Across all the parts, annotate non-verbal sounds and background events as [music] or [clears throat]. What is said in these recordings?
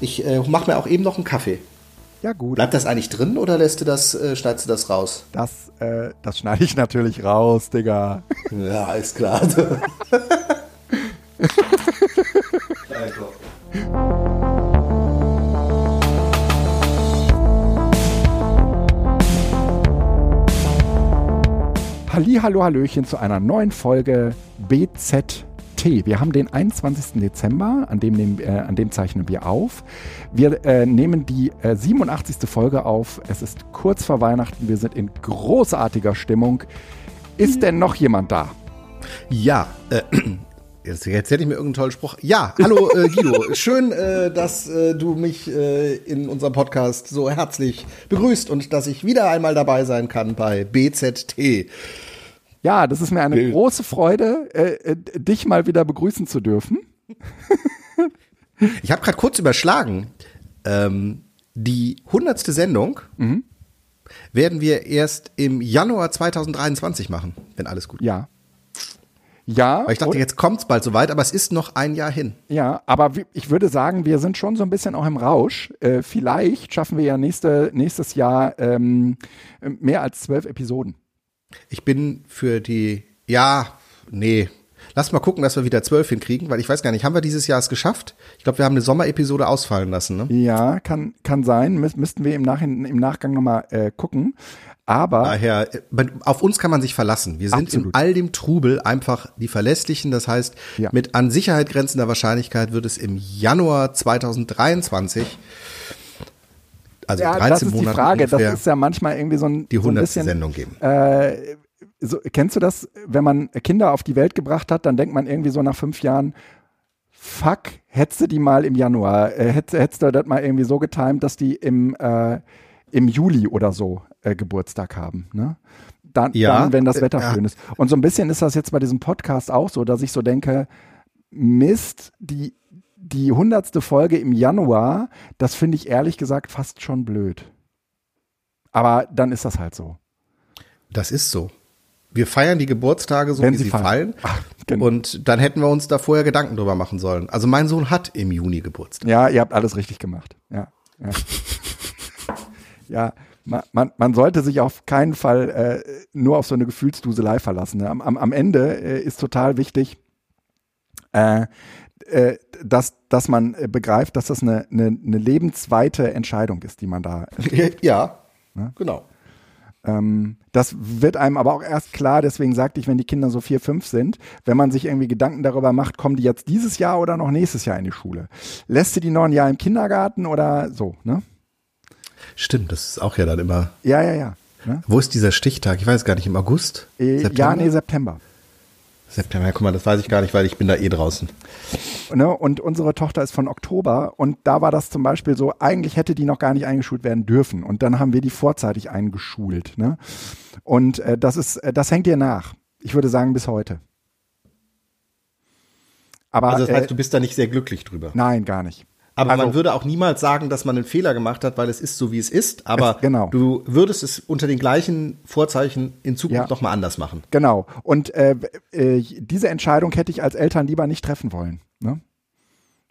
Ich äh, mache mir auch eben noch einen Kaffee. Ja, gut. Bleibt das eigentlich drin oder lässt du das, äh, schneidest du das raus? Das, äh, das schneide ich natürlich raus, Digga. Ja, ist klar. [laughs] [laughs] Halli, hallo, hallöchen zu einer neuen Folge BZT. Wir haben den 21. Dezember, an dem, nehmen, äh, an dem zeichnen wir auf. Wir äh, nehmen die äh, 87. Folge auf. Es ist kurz vor Weihnachten. Wir sind in großartiger Stimmung. Ist denn noch jemand da? Ja, äh, [clears throat] jetzt, jetzt hätte ich mir irgendeinen tollen Spruch. Ja, hallo äh, Guido. [laughs] Schön, äh, dass äh, du mich äh, in unserem Podcast so herzlich begrüßt und dass ich wieder einmal dabei sein kann bei BZT. Ja, das ist mir eine große Freude, äh, äh, dich mal wieder begrüßen zu dürfen. Ich habe gerade kurz überschlagen. Ähm, die hundertste Sendung werden wir erst im Januar 2023 machen, wenn alles gut. Ja. Ja. Weil ich dachte, und- jetzt kommt's bald soweit, aber es ist noch ein Jahr hin. Ja, aber ich würde sagen, wir sind schon so ein bisschen auch im Rausch. Äh, vielleicht schaffen wir ja nächste, nächstes Jahr ähm, mehr als zwölf Episoden. Ich bin für die, ja, nee. Lass mal gucken, dass wir wieder zwölf hinkriegen, weil ich weiß gar nicht, haben wir dieses Jahr es geschafft? Ich glaube, wir haben eine Sommerepisode ausfallen lassen, ne? Ja, kann, kann sein. Müs müssten wir im, Nachhin im Nachgang nochmal äh, gucken. Aber Daher, äh, auf uns kann man sich verlassen. Wir sind in Absolut. all dem Trubel einfach die Verlässlichen. Das heißt, Ja. mit an Sicherheit grenzender Wahrscheinlichkeit wird es im Januar 2023, also ja, 13 das ist die Monate Frage. ungefähr, Das ist ja manchmal irgendwie so ein, die so ein 100. bisschen, Sendung geben. Äh, so, kennst du das, wenn man Kinder auf die Welt gebracht hat, dann denkt man irgendwie so nach fünf Jahren, fuck, hättest du die mal im Januar, äh, hättest, hättest du das mal irgendwie so getimt, dass die im, äh, im Juli oder so äh, Geburtstag haben, ne? Dann, Ja, dann, wenn das äh, Wetter schön ist. Und so ein bisschen ist das jetzt bei diesem Podcast auch so, dass ich so denke, Mist, die, die hundertste Folge im Januar, das finde ich ehrlich gesagt fast schon blöd. Aber dann ist das halt so. Das ist so. Wir feiern die Geburtstage so, Wenn wie sie fallen. fallen. [laughs] Ach, genau. Und dann hätten wir uns da vorher Gedanken drüber machen sollen. Also mein Sohn hat im Juni Geburtstag. Ja, ihr habt alles richtig gemacht. Ja, ja. [laughs] ja man, man, man sollte sich auf keinen Fall äh, nur auf so eine Gefühlsduselei verlassen. Ne? Am, am, am Ende äh, ist total wichtig, äh, äh, dass, dass man äh, begreift, dass das eine, eine, eine lebensweite Entscheidung ist, die man da Ja, Ne? genau. Ähm, das wird einem aber auch erst klar, deswegen sagte ich, wenn die Kinder so vier, fünf sind, wenn man sich irgendwie Gedanken darüber macht, kommen die jetzt dieses Jahr oder noch nächstes Jahr in die Schule? Lässt du die noch ein Jahr im Kindergarten oder so, ne? Stimmt, das ist auch ja dann immer. Ja, ja, ja. Ne? Wo ist dieser Stichtag? Ich weiß gar nicht, im August? Äh, Ja, nee, September. September, ja, guck mal, das weiß ich gar nicht, weil ich bin da eh draußen. Ne? Und unsere Tochter ist von Oktober und da war das zum Beispiel so, eigentlich hätte die noch gar nicht eingeschult werden dürfen und dann haben wir die vorzeitig eingeschult. Ne? Und äh, das ist, äh, das hängt dir nach. Ich würde sagen, bis heute. Aber Also das heißt, äh, du bist da nicht sehr glücklich drüber. nein, gar nicht. Aber also- man würde auch niemals sagen, dass man einen Fehler gemacht hat, weil es ist so, wie es ist. Aber Es- genau. du würdest es unter den gleichen Vorzeichen in Zukunft Ja. noch mal anders machen. Genau. Und äh, äh, diese Entscheidung hätte ich als Eltern lieber nicht treffen wollen. Ne?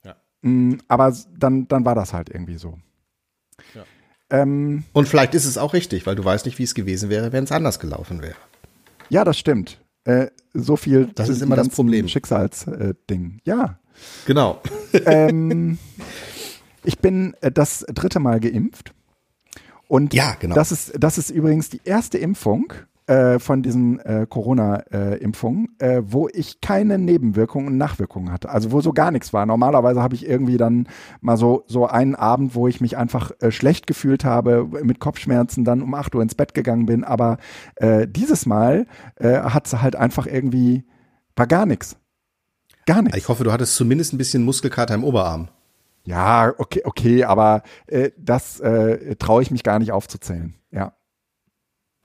Ja. Mm, aber dann, dann war das halt irgendwie so. Ja. Ähm, Und vielleicht ist es auch richtig, weil du weißt nicht, wie es gewesen wäre, wenn es anders gelaufen wäre. ja, das stimmt. Äh, so viel Das ist immer das Problem. Schicksalsding. Ding. ja. Genau. ähm, ich bin äh, das dritte Mal geimpft. Und Ja, genau. das ist, das ist übrigens die erste Impfung äh, von diesen äh, Corona-Impfungen, äh, wo ich keine Nebenwirkungen und Nachwirkungen hatte. Also wo so gar nichts war. Normalerweise habe ich irgendwie dann mal so, so einen Abend, wo ich mich einfach äh, schlecht gefühlt habe, mit Kopfschmerzen, dann um 8 Uhr ins Bett gegangen bin. Aber äh, dieses Mal äh, hat es halt einfach irgendwie, war gar nichts. Gar nichts. Ich hoffe, du hattest zumindest ein bisschen Muskelkater im Oberarm. Ja, okay, okay, aber äh, das äh, traue ich mich gar nicht aufzuzählen. Ja.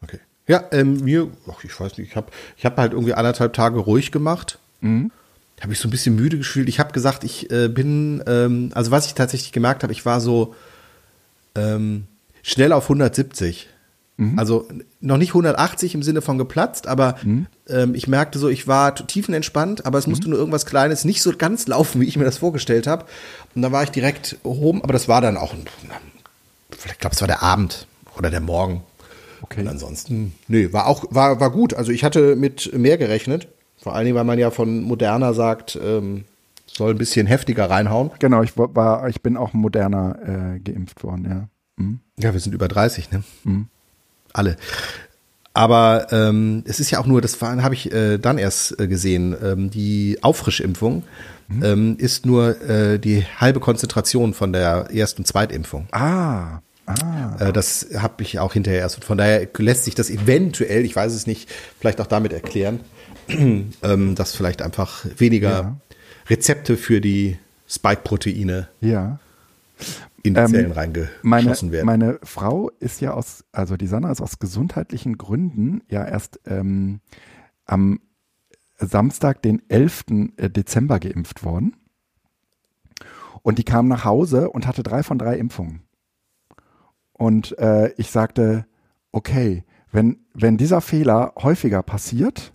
Okay. Ja, ähm, mir, ach, ich weiß nicht, ich habe ich hab halt irgendwie anderthalb Tage ruhig gemacht. Mhm. Habe ich so ein bisschen müde gefühlt. Ich habe gesagt, ich äh, bin, ähm, also was ich tatsächlich gemerkt habe, ich war so, ähm, schnell auf 170. Also noch nicht 180 im Sinne von geplatzt, aber ähm, ich merkte so, ich war tiefenentspannt, aber es musste nur irgendwas Kleines nicht so ganz laufen, wie ich mir das vorgestellt habe. Und dann war ich direkt oben, aber das war dann auch, ein, ich glaube, es war der Abend oder der Morgen. Okay. Und ansonsten, nee, war auch, war, war gut. Also ich hatte mit mehr gerechnet. Vor allen Dingen, weil man ja von Moderna sagt, ähm, soll ein bisschen heftiger reinhauen. Genau, ich war, ich bin auch moderner äh, geimpft worden, ja. Mhm. Ja, wir sind über 30, ne? Alle. Aber ähm, es ist ja auch nur, das habe ich äh, dann erst äh, gesehen, ähm, die Auffrischimpfung ähm, ist nur äh, die halbe Konzentration von der Erst- und Zweitimpfung. Ah, ah. Äh, das habe ich auch hinterher erst. Von daher lässt sich das eventuell, ich weiß es nicht, vielleicht auch damit erklären, [clears throat] ähm, dass vielleicht einfach weniger Ja. Rezepte für die Spike-Proteine Ja. In die Ähm, Zellen Meine, reingeschossen werden. meine Frau ist ja aus, also die Sandra ist aus gesundheitlichen Gründen ja erst ähm, am Samstag, den 11. Dezember geimpft worden. Und die kam nach Hause und hatte drei von drei Impfungen. Und äh, ich sagte, okay, wenn, wenn dieser Fehler häufiger passiert,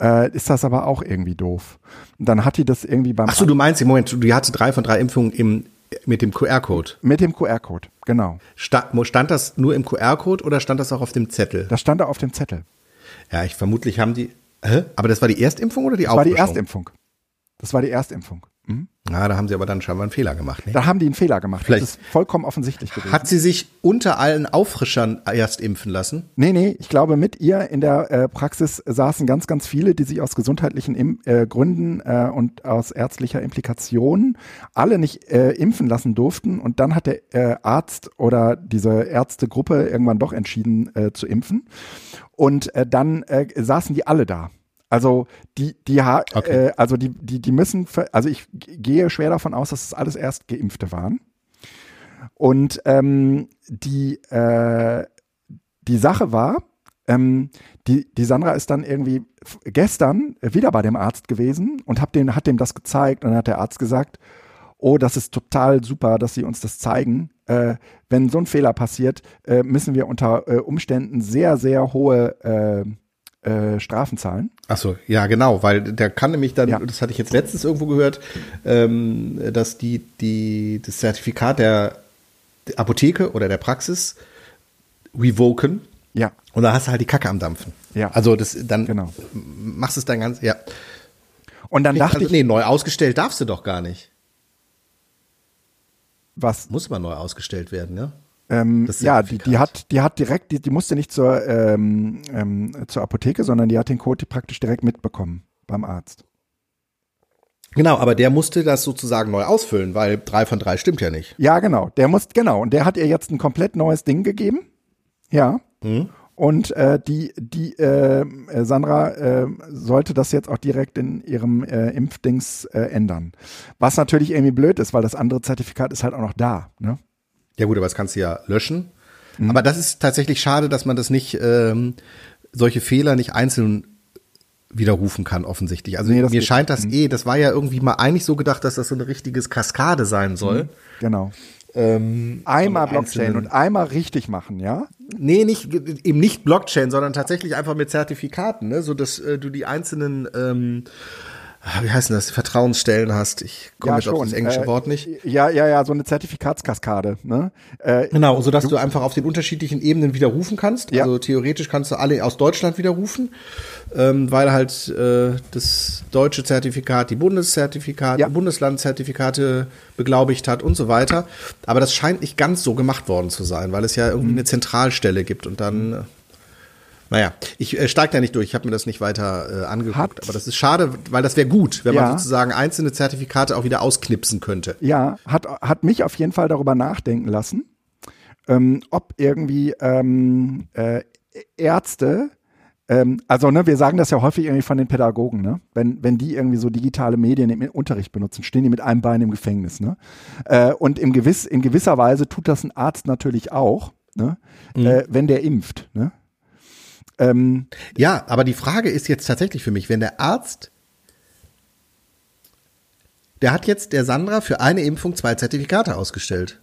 äh, ist das aber auch irgendwie doof. Und dann hat die das irgendwie beim Ach so, du meinst im Moment, du hatte drei von drei Impfungen im, mit dem QR-Code. mit dem QR-Code, genau. Sta stand das nur im QR-Code oder stand das auch auf dem Zettel? Das stand da auf dem Zettel. Ja, ich vermutlich haben die. Hä? Aber das war die Erstimpfung oder die Das war die? Erstimpfung. Das war die Erstimpfung. Mhm. Ja, da haben sie aber dann scheinbar einen Fehler gemacht. Ne? Da haben die einen Fehler gemacht. Vielleicht- Das ist vollkommen offensichtlich gewesen. Hat sie sich unter allen Auffrischern erst impfen lassen? nee, nee, ich glaube, mit ihr in der äh, Praxis saßen ganz, ganz viele, die sich aus gesundheitlichen Im äh, Gründen äh, und aus ärztlicher Implikation alle nicht äh, impfen lassen durften. Und dann hat der äh, Arzt oder diese Ärztegruppe irgendwann doch entschieden äh, zu impfen. Und dann saßen die alle da. Also die, die, ha Okay. äh, also die, die, die müssen, also ich gehe schwer davon aus, dass es alles erst Geimpfte waren. Und ähm, die, äh, die Sache war, ähm, die, die Sandra ist dann irgendwie gestern wieder bei dem Arzt gewesen und hab den, hat dem das gezeigt und dann hat der Arzt gesagt, oh, das ist total super, dass Sie uns das zeigen. Äh, wenn so ein Fehler passiert, äh, müssen wir unter äh, Umständen sehr, sehr hohe äh, Strafen zahlen. Ach so, ja, genau, weil der kann nämlich dann, Ja. das hatte ich jetzt letztens irgendwo gehört, ähm, dass die, die, das Zertifikat der Apotheke oder der Praxis revoken Ja, und da hast du halt die Kacke am Dampfen. Ja. Also das, dann Genau. machst du es dann ganz, ja. und dann dachte also, ich, nee, neu ausgestellt darfst du doch gar nicht. was? Muss mal neu ausgestellt werden, ja? Ähm, ja, die, die hat, die hat direkt, die, die musste nicht zur, ähm, ähm, zur Apotheke, sondern die hat den Code praktisch direkt mitbekommen beim Arzt. Genau, aber der musste das sozusagen neu ausfüllen, weil drei von drei stimmt ja nicht. Ja, genau. Der muss, genau. Und der hat ihr jetzt ein komplett neues Ding gegeben. Ja. Und äh, die, die äh, äh, Sandra äh, sollte das jetzt auch direkt in ihrem äh, Impfdings äh, ändern. Was natürlich irgendwie blöd ist, weil das andere Zertifikat ist halt auch noch da. Ne? Ja gut, aber das kannst du ja löschen. Mhm. Aber das ist tatsächlich schade, dass man das nicht, ähm, solche Fehler nicht einzeln widerrufen kann, offensichtlich. Also Nee, mir geht- scheint das eh, das war ja irgendwie mal eigentlich so gedacht, dass das so eine richtiges Kaskade sein soll. Genau. Ähm, Einmal Blockchain einzelnen- und einmal richtig machen, ja? Nee, nicht, eben nicht Blockchain, sondern tatsächlich einfach mit Zertifikaten, ne? so dass äh, du die einzelnen, ähm, wie heißt denn das, Vertrauensstellen hast. Ich komme jetzt auf das englische Äh, Wort nicht. Ja, ja, ja, so eine Zertifikatskaskade. Ne? Äh, Genau, so dass du einfach auf den unterschiedlichen Ebenen widerrufen kannst. Ja. Also theoretisch kannst du alle aus Deutschland widerrufen, ähm, weil halt äh, das deutsche Zertifikat die Bundeszertifikate, Ja. Bundeslandzertifikate beglaubigt hat und so weiter. Aber das scheint nicht ganz so gemacht worden zu sein, weil es ja irgendwie Mhm. eine Zentralstelle gibt und dann. Naja, ich äh, steige da nicht durch, ich habe mir das nicht weiter äh, angeguckt, Hat- aber das ist schade, weil das wäre gut, wenn Ja. man sozusagen einzelne Zertifikate auch wieder ausknipsen könnte. Ja, hat, hat mich auf jeden Fall darüber nachdenken lassen, ähm, ob irgendwie ähm, äh, Ärzte, ähm, also ne, wir sagen das ja häufig irgendwie von den Pädagogen, ne? wenn, wenn die irgendwie so digitale Medien im Unterricht benutzen, stehen die mit einem Bein im Gefängnis. Ne? Äh, und im gewiss, in gewisser Weise tut das ein Arzt natürlich auch, ne? äh, wenn der impft. Ne? Ähm, Ja, aber die Frage ist jetzt tatsächlich für mich, wenn der Arzt, der hat jetzt der Sandra für eine Impfung zwei Zertifikate ausgestellt.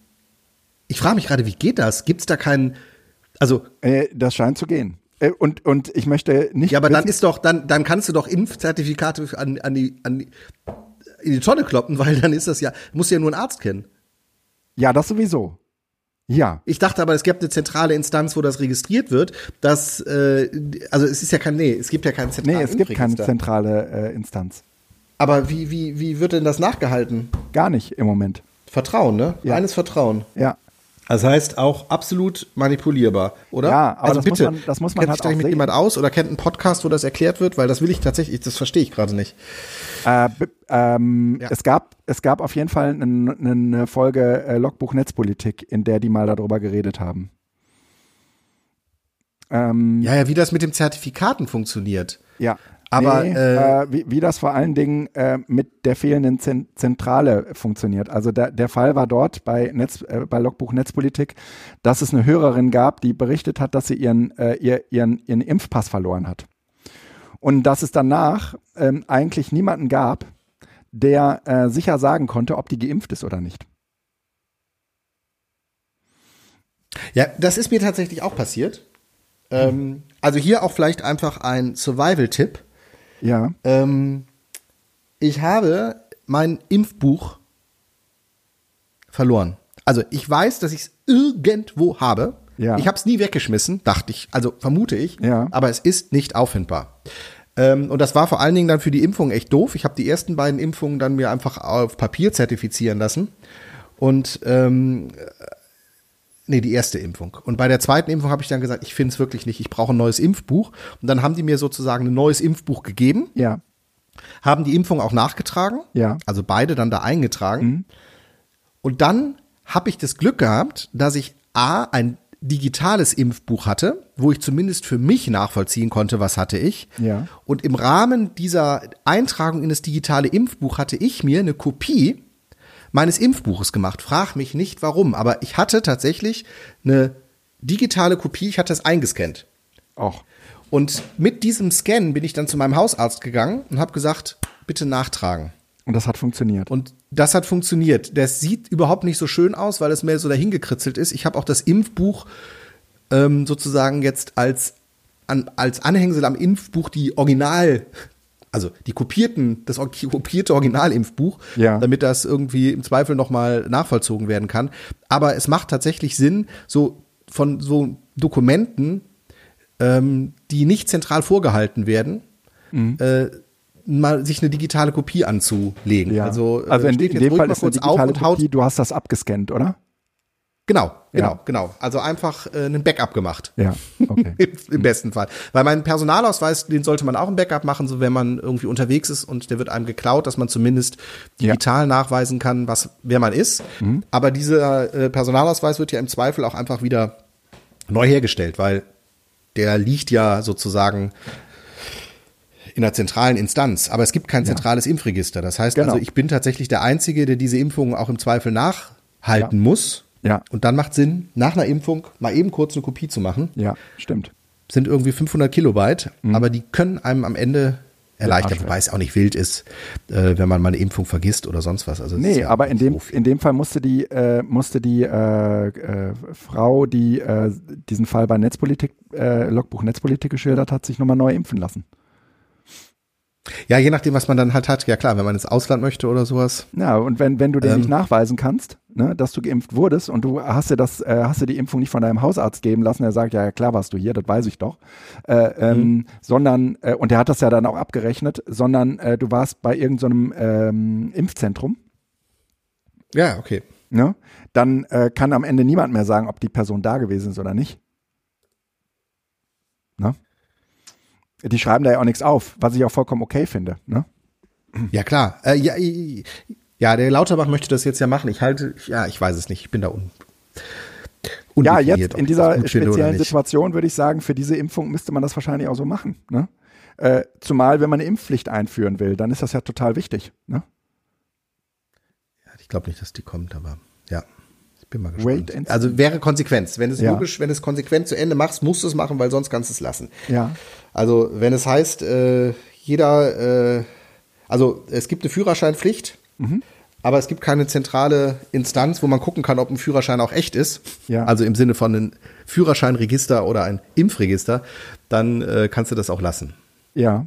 Ich frage mich gerade, wie geht das? Gibt es da keinen, also. Äh, das scheint zu gehen. Äh, und, und ich möchte nicht. Ja, aber dann ist doch, dann, dann kannst du doch Impfzertifikate an, an, die, an die, in die Tonne kloppen, [laughs] weil dann ist das ja, muss ja nur ein Arzt kennen. Ja, das sowieso. Ja. Ich dachte aber, es gibt eine zentrale Instanz, wo das registriert wird. Dass, äh, also es ist ja kein, nee, es gibt ja keine zentrale Nee, es gibt keine zentrale äh, Instanz. Aber wie, wie, wie wird denn das nachgehalten? Gar nicht im Moment. Vertrauen, ne? Ja. Reines Vertrauen. Ja. Das heißt auch absolut manipulierbar, oder? Ja, aber also das bitte, muss man, das muss man kennt halt sich da mit jemand aus oder kennt einen Podcast, wo das erklärt wird, weil das will ich tatsächlich, das verstehe ich gerade nicht. Äh, ähm, ja. Es gab, es gab auf jeden Fall eine, eine Folge äh, Logbuch Netzpolitik, in der die mal darüber geredet haben. Ähm, ja, ja, wie das mit dem Zertifikaten funktioniert. Ja. Aber nee, äh, äh, wie, wie das vor allen Dingen äh, mit der fehlenden Zen Zentrale funktioniert. Also der, der Fall war dort bei, Netz, äh, bei Logbuch Netzpolitik, dass es eine Hörerin gab, die berichtet hat, dass sie ihren, äh, ihr, ihren, ihren Impfpass verloren hat. Und dass es danach ähm, eigentlich niemanden gab, der äh, sicher sagen konnte, ob die geimpft ist oder nicht. Ja, das ist mir tatsächlich auch passiert. Ähm, also hier auch vielleicht einfach ein Survival-Tipp ja. Ähm, ich habe mein Impfbuch verloren. Also ich weiß, dass ich es irgendwo habe. Ja. Ich habe es nie weggeschmissen, dachte ich, also vermute ich. Ja. Aber es ist nicht auffindbar. Ähm, und das war vor allen Dingen dann für die Impfung echt doof. Ich habe die ersten beiden Impfungen dann mir einfach auf Papier zertifizieren lassen. Und ähm, nee, die erste Impfung. Und bei der zweiten Impfung habe ich dann gesagt, ich finde es wirklich nicht, ich brauche ein neues Impfbuch. Und dann haben die mir sozusagen ein neues Impfbuch gegeben. Ja. Haben die Impfung auch nachgetragen. Ja. Also beide dann da eingetragen. Mhm. Und dann habe ich das Glück gehabt, dass ich A, ein digitales Impfbuch hatte, wo ich zumindest für mich nachvollziehen konnte, was hatte ich. Ja. Und im Rahmen dieser Eintragung in das digitale Impfbuch hatte ich mir eine Kopie meines Impfbuches gemacht. Frag mich nicht warum, aber ich hatte tatsächlich eine digitale Kopie, ich hatte es eingescannt. Auch. Und mit diesem Scan bin ich dann zu meinem Hausarzt gegangen und habe gesagt, bitte nachtragen. Und das hat funktioniert. Und das hat funktioniert. Das sieht überhaupt nicht so schön aus, weil es mehr so dahingekritzelt ist. Ich habe auch das Impfbuch ähm, sozusagen jetzt als, an, als Anhängsel am Impfbuch die Original also die kopierten, das kopierte Originalimpfbuch, ja. damit das irgendwie im Zweifel nochmal nachvollzogen werden kann. Aber es macht tatsächlich Sinn, so von so Dokumenten, ähm, die nicht zentral vorgehalten werden, mhm. äh, mal sich eine digitale Kopie anzulegen. Ja. Also, äh, also in, in dem Fall ist eine digitale Kopie, du hast das abgescannt, oder? Genau, genau, ja. genau. Also einfach äh, einen Backup gemacht. Ja, okay. Im, [laughs] Im, besten Fall. Weil mein Personalausweis, den sollte man auch ein Backup machen, so wenn man irgendwie unterwegs ist und der wird einem geklaut, dass man zumindest digital ja. nachweisen kann, was wer man ist. Mhm. Aber dieser äh, Personalausweis wird ja im Zweifel auch einfach wieder neu hergestellt, weil der liegt ja sozusagen in der zentralen Instanz. Aber es gibt kein zentrales ja. Impfregister. Das heißt genau. also, ich bin tatsächlich der Einzige, der diese Impfungen auch im Zweifel nachhalten muss ja. Und dann macht Sinn, nach einer Impfung mal eben kurz eine Kopie zu machen. Ja, stimmt. Sind irgendwie 500 Kilobyte, mhm. aber die können einem am Ende erleichtern, wobei es auch nicht wild ist, äh, wenn man mal eine Impfung vergisst oder sonst was. Also nee, ja aber in dem, in dem Fall musste die, äh, musste die äh, äh, Frau, die äh, diesen Fall bei Netzpolitik, äh, Logbuch Netzpolitik geschildert hat, sich nochmal neu impfen lassen. Ja, je nachdem, was man dann halt hat. Ja klar, wenn man ins Ausland möchte oder sowas. Ja, und wenn, wenn du dir ähm, nicht nachweisen kannst, ne, dass du geimpft wurdest und du hast dir das, äh, hast dir die Impfung nicht von deinem Hausarzt geben lassen, der sagt, ja klar warst du hier, das weiß ich doch. Äh, ähm, mhm. Sondern, äh, und der hat das ja dann auch abgerechnet, sondern äh, du warst bei irgendeinem so ähm, Impfzentrum. Ja, okay. Ne? Dann äh, kann am Ende niemand mehr sagen, ob die Person da gewesen ist oder nicht. Ne? Die schreiben da ja auch nichts auf, was ich auch vollkommen okay finde. Ne? Ja, klar. Äh, ja, ja, der Lauterbach möchte das jetzt ja machen. Ich halte, ja, ich weiß es nicht. Ich bin da un. Ja, jetzt in dieser speziellen Situation würde ich sagen, für diese Impfung müsste man das wahrscheinlich auch so machen. Ne? Äh, zumal, wenn man eine Impfpflicht einführen will, dann ist das ja total wichtig. Ne? Ja, ich glaube nicht, dass die kommt, aber ja. Bin mal gespannt. Also wäre Konsequenz. Wenn es ja. logisch, wenn es konsequent zu Ende machst, musst du es machen, weil sonst kannst du es lassen. Ja. Also wenn es heißt, äh, jeder, äh, also es gibt eine Führerscheinpflicht, mhm. aber es gibt keine zentrale Instanz, wo man gucken kann, ob ein Führerschein auch echt ist. Ja. Also im Sinne von einem Führerscheinregister oder ein Impfregister, dann äh, kannst du das auch lassen. Ja.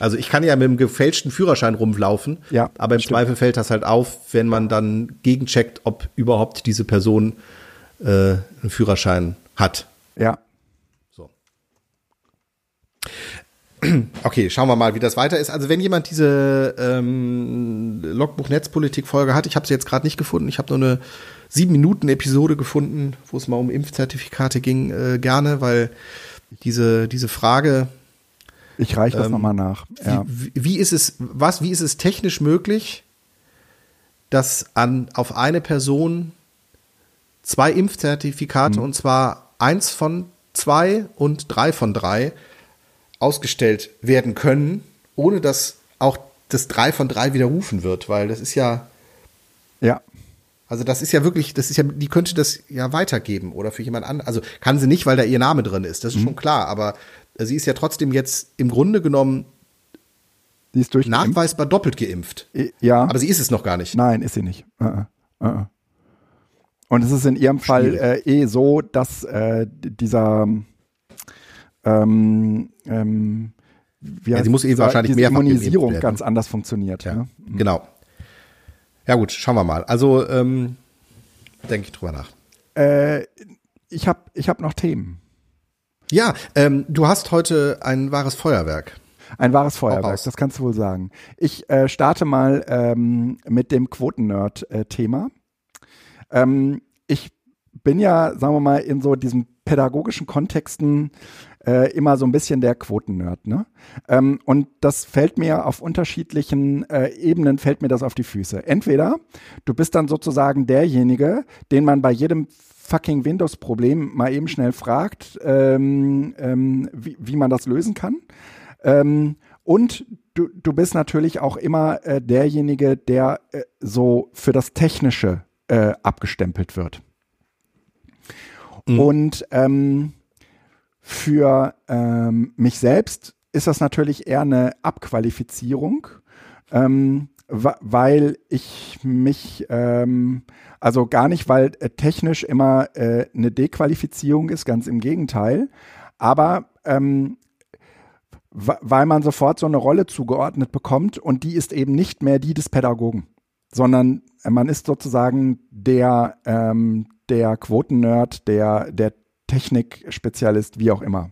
Also ich kann ja mit einem gefälschten Führerschein rumlaufen, Ja, aber im stimmt. Zweifel fällt das halt auf, wenn man dann gegencheckt, ob überhaupt diese Person äh, einen Führerschein hat. Ja. Okay, schauen wir mal, wie das weiter ist. Also wenn jemand diese ähm, Logbuch-Netzpolitik-Folge hat, ich habe sie jetzt gerade nicht gefunden, ich habe nur eine sieben Minuten Episode gefunden, wo es mal um Impfzertifikate ging, äh, gerne, weil diese, diese Frage, Ich reiche das Ähm, nochmal nach. Ja. wie, wie ist es, was, wie ist es technisch möglich, dass an, auf eine Person zwei Impfzertifikate, Mhm. und zwar eins von zwei und drei von drei, ausgestellt werden können, ohne dass auch das drei von drei widerrufen wird, weil das ist ja, ja. also das ist ja wirklich, das ist ja, die könnte das ja weitergeben oder für jemand anderen. Also kann sie nicht, weil da ihr Name drin ist, das ist schon klar, aber sie ist ja trotzdem jetzt im Grunde genommen Die ist durch. nachweisbar doppelt geimpft. Ja. Aber sie ist es noch gar nicht. Nein, ist sie nicht. -uh. Uh -uh. Und es ist in ihrem Fall äh, eh so, dass äh, dieser ähm, ähm, Ja, sie muss eh dieser- wahrscheinlich geimpft Immunisierung werden. ganz anders funktioniert. Ja, Ne? genau. Ja gut, schauen wir mal. Also ähm, denke ich drüber nach. Äh, ich habe ich hab noch Themen. Ja, ähm, du hast heute ein wahres Feuerwerk. Ein wahres Feuerwerk, das kannst du wohl sagen. Ich äh, starte mal ähm, mit dem Quoten-Nerd-Thema. Ähm, ich bin ja, sagen wir mal, in so diesen pädagogischen Kontexten äh, immer so ein bisschen der Quoten-Nerd. Ne? Ähm, und das fällt mir auf unterschiedlichen äh, Ebenen, fällt mir das auf die Füße. Entweder du bist dann sozusagen derjenige, den man bei jedem fucking Windows-Problem mal eben schnell fragt, ähm, ähm, wie, wie man das lösen kann. Ähm, und du, du bist natürlich auch immer äh, derjenige, der äh, so für das Technische äh, abgestempelt wird. Und ähm, für ähm, mich selbst ist das natürlich eher eine Abqualifizierung, ähm, weil ich mich, ähm, also gar nicht, weil äh, technisch immer äh, eine Dequalifizierung ist, ganz im Gegenteil, aber ähm, weil man sofort so eine Rolle zugeordnet bekommt und die ist eben nicht mehr die des Pädagogen, sondern äh, man ist sozusagen der, ähm, der Quotennerd, der, der Technikspezialist, wie auch immer.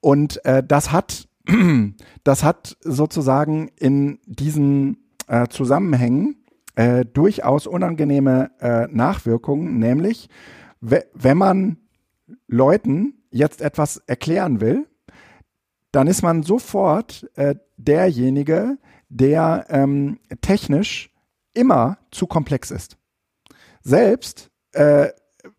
Und äh, das hat, [clears throat] das hat sozusagen in diesen äh, Zusammenhängen äh, durchaus unangenehme äh, Nachwirkungen, nämlich we- wenn man Leuten jetzt etwas erklären will, dann ist man sofort äh, derjenige, der ähm, technisch immer zu komplex ist. Selbst äh,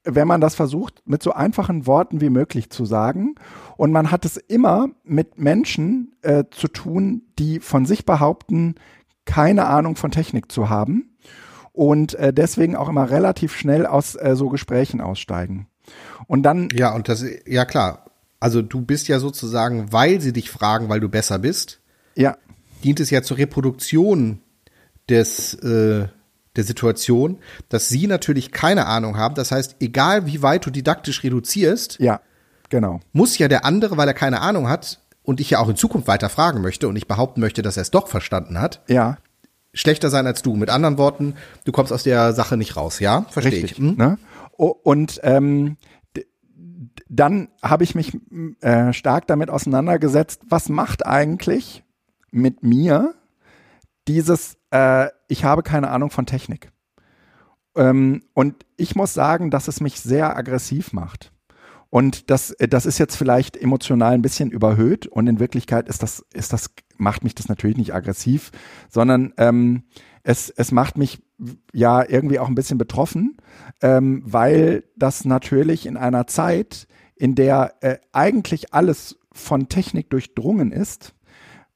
wenn man das versucht, mit so einfachen Worten wie möglich zu sagen. Und man hat es immer mit Menschen äh, zu tun, die von sich behaupten, keine Ahnung von Technik zu haben und äh, deswegen auch immer relativ schnell aus äh, so Gesprächen aussteigen. Und dann, Ja, und das, ja klar. Also du bist ja sozusagen, weil sie dich fragen, weil du besser bist, ja, dient es ja zur Reproduktion des, äh, der Situation, dass sie natürlich keine Ahnung haben. Das heißt, egal wie weit du didaktisch reduzierst, ja, genau. muss ja der andere, weil er keine Ahnung hat und ich ja auch in Zukunft weiter fragen möchte und ich behaupten möchte, dass er es doch verstanden hat, Ja, schlechter sein als du. Mit anderen Worten, du kommst aus der Sache nicht raus, ja? Verstehe Richtig. ich. Hm? Ne? Und ähm, dann habe ich mich äh, stark damit auseinandergesetzt, was macht eigentlich mit mir dieses, äh, ich habe keine Ahnung von Technik. Ähm, und ich muss sagen, dass es mich sehr aggressiv macht. Und das, äh, das ist jetzt vielleicht emotional ein bisschen überhöht und in Wirklichkeit ist das, ist das, macht mich das natürlich nicht aggressiv, sondern ähm, es, es macht mich ja irgendwie auch ein bisschen betroffen, ähm, weil das natürlich in einer Zeit, in der äh, eigentlich alles von Technik durchdrungen ist,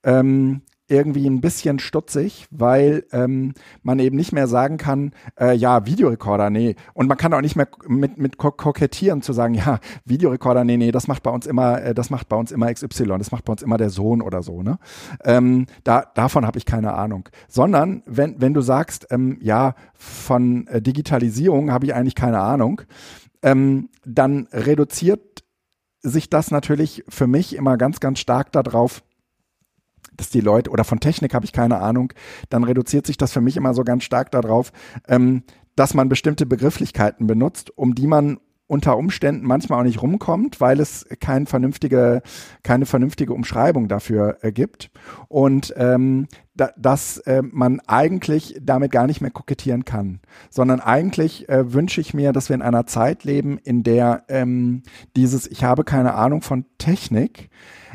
ähm, irgendwie ein bisschen stutzig, weil ähm, man eben nicht mehr sagen kann, äh, ja, Videorekorder, nee. Und man kann auch nicht mehr mit, mit kokettieren zu sagen, [laughs] ja, Videorekorder, nee, nee, das macht bei uns immer, äh, das macht bei uns immer XY, das macht bei uns immer der Sohn oder so, ne? Ähm, da, davon habe ich keine Ahnung. Sondern wenn, wenn du sagst, ähm, ja, von äh, Digitalisierung habe ich eigentlich keine Ahnung, ähm, dann reduziert sich das natürlich für mich immer ganz, ganz stark darauf, dass die Leute, oder von Technik habe ich keine Ahnung, dann reduziert sich das für mich immer so ganz stark darauf, ähm, dass man bestimmte Begrifflichkeiten benutzt, um die man unter Umständen manchmal auch nicht rumkommt, weil es kein vernünftige, keine vernünftige Umschreibung dafür äh, gibt. Und ähm, da, dass äh, man eigentlich damit gar nicht mehr kokettieren kann, sondern eigentlich äh, wünsche ich mir, dass wir in einer Zeit leben, in der ähm, dieses Ich habe keine Ahnung von Technik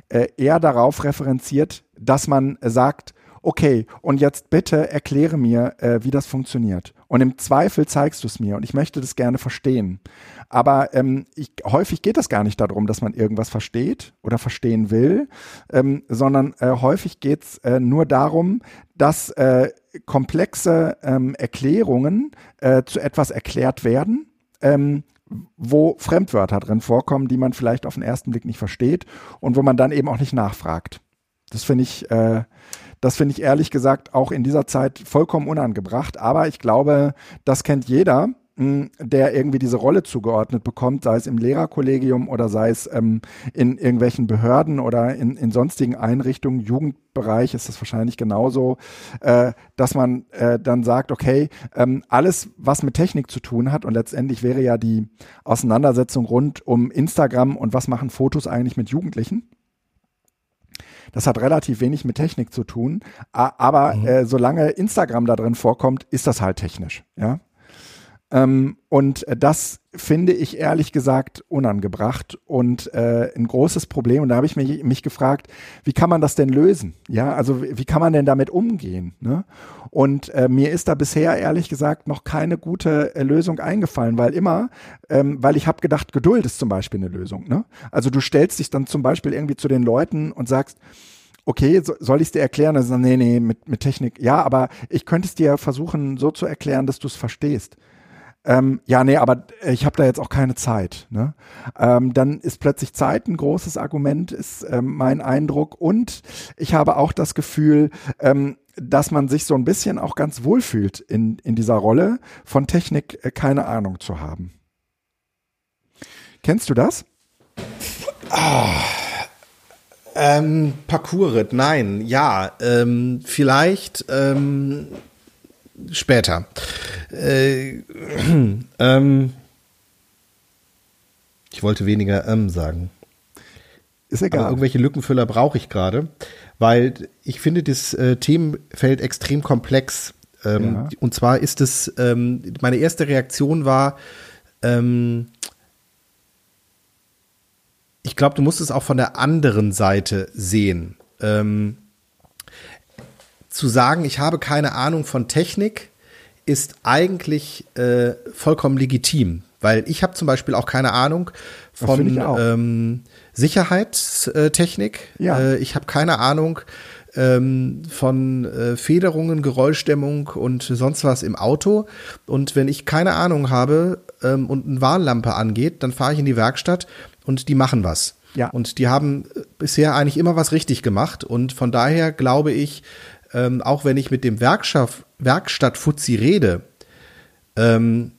äh, eher darauf referenziert, dass man sagt, okay, und jetzt bitte erkläre mir, äh, wie das funktioniert. Und im Zweifel zeigst du es mir und ich möchte das gerne verstehen. Aber ähm, ich, häufig geht es gar nicht darum, dass man irgendwas versteht oder verstehen will, ähm, sondern äh, häufig geht es äh, nur darum, dass äh, komplexe ähm, Erklärungen äh, zu etwas erklärt werden. Ähm, wo Fremdwörter drin vorkommen, die man vielleicht auf den ersten Blick nicht versteht und wo man dann eben auch nicht nachfragt. Das finde ich, äh, das finde ich ehrlich gesagt auch in dieser Zeit vollkommen unangebracht. Aber ich glaube, das kennt jeder, mh, der irgendwie diese Rolle zugeordnet bekommt, sei es im Lehrerkollegium oder sei es ähm, in irgendwelchen Behörden oder in, in sonstigen Einrichtungen, Jugendbereich ist das wahrscheinlich genauso, äh, dass man äh, dann sagt, okay, ähm, alles, was mit Technik zu tun hat und letztendlich wäre ja die Auseinandersetzung rund um Instagram und was machen Fotos eigentlich mit Jugendlichen das hat relativ wenig mit Technik zu tun, aber mhm. äh, solange Instagram da drin vorkommt, ist das halt technisch, ja. Ähm, und das finde ich ehrlich gesagt unangebracht und äh, ein großes Problem. Und da habe ich mich, mich gefragt, wie kann man das denn lösen? Ja, also wie, wie kann man denn damit umgehen? Ne? Und äh, mir ist da bisher ehrlich gesagt noch keine gute äh, Lösung eingefallen, weil immer, ähm, weil ich habe gedacht, Geduld ist zum Beispiel eine Lösung. Ne? Also du stellst dich dann zum Beispiel irgendwie zu den Leuten und sagst, okay, so, soll ich es dir erklären? Also, nee, nee, mit, mit Technik. Ja, aber ich könnte es dir versuchen, so zu erklären, dass du es verstehst. Ähm, ja, nee, aber ich habe da jetzt auch keine Zeit. Ne? Ähm, dann ist plötzlich Zeit ein großes Argument, ist ähm, mein Eindruck. Und ich habe auch das Gefühl, ähm, dass man sich so ein bisschen auch ganz wohl fühlt in, in dieser Rolle, von Technik äh, keine Ahnung zu haben. Kennst du das? Ah. Ähm, Parcours, nein, ja, ähm, vielleicht ähm, später. Äh, [clears throat] ähm, ich wollte weniger ähm sagen. Ist egal. Aber irgendwelche Lückenfüller brauche ich gerade, weil ich finde das äh, Themenfeld extrem komplex. Ähm, ja. Und zwar ist es, ähm, meine erste Reaktion war, ähm, ich glaube, du musst es auch von der anderen Seite sehen. Ähm, zu sagen, ich habe keine Ahnung von Technik, ist eigentlich äh, vollkommen legitim, weil ich habe zum Beispiel auch keine Ahnung von ähm, Sicherheitstechnik. Ja. Äh, ich habe keine Ahnung ähm, von äh, Federungen, Geräuschdämmung und sonst was im Auto. Und wenn ich keine Ahnung habe ähm, und eine Warnlampe angeht, dann fahre ich in die Werkstatt und die machen was. Ja. Und die haben äh, bisher eigentlich immer was richtig gemacht. Und von daher glaube ich, ähm, auch wenn ich mit dem Werkstatt, Werkstatt Fuzzi rede, ähm,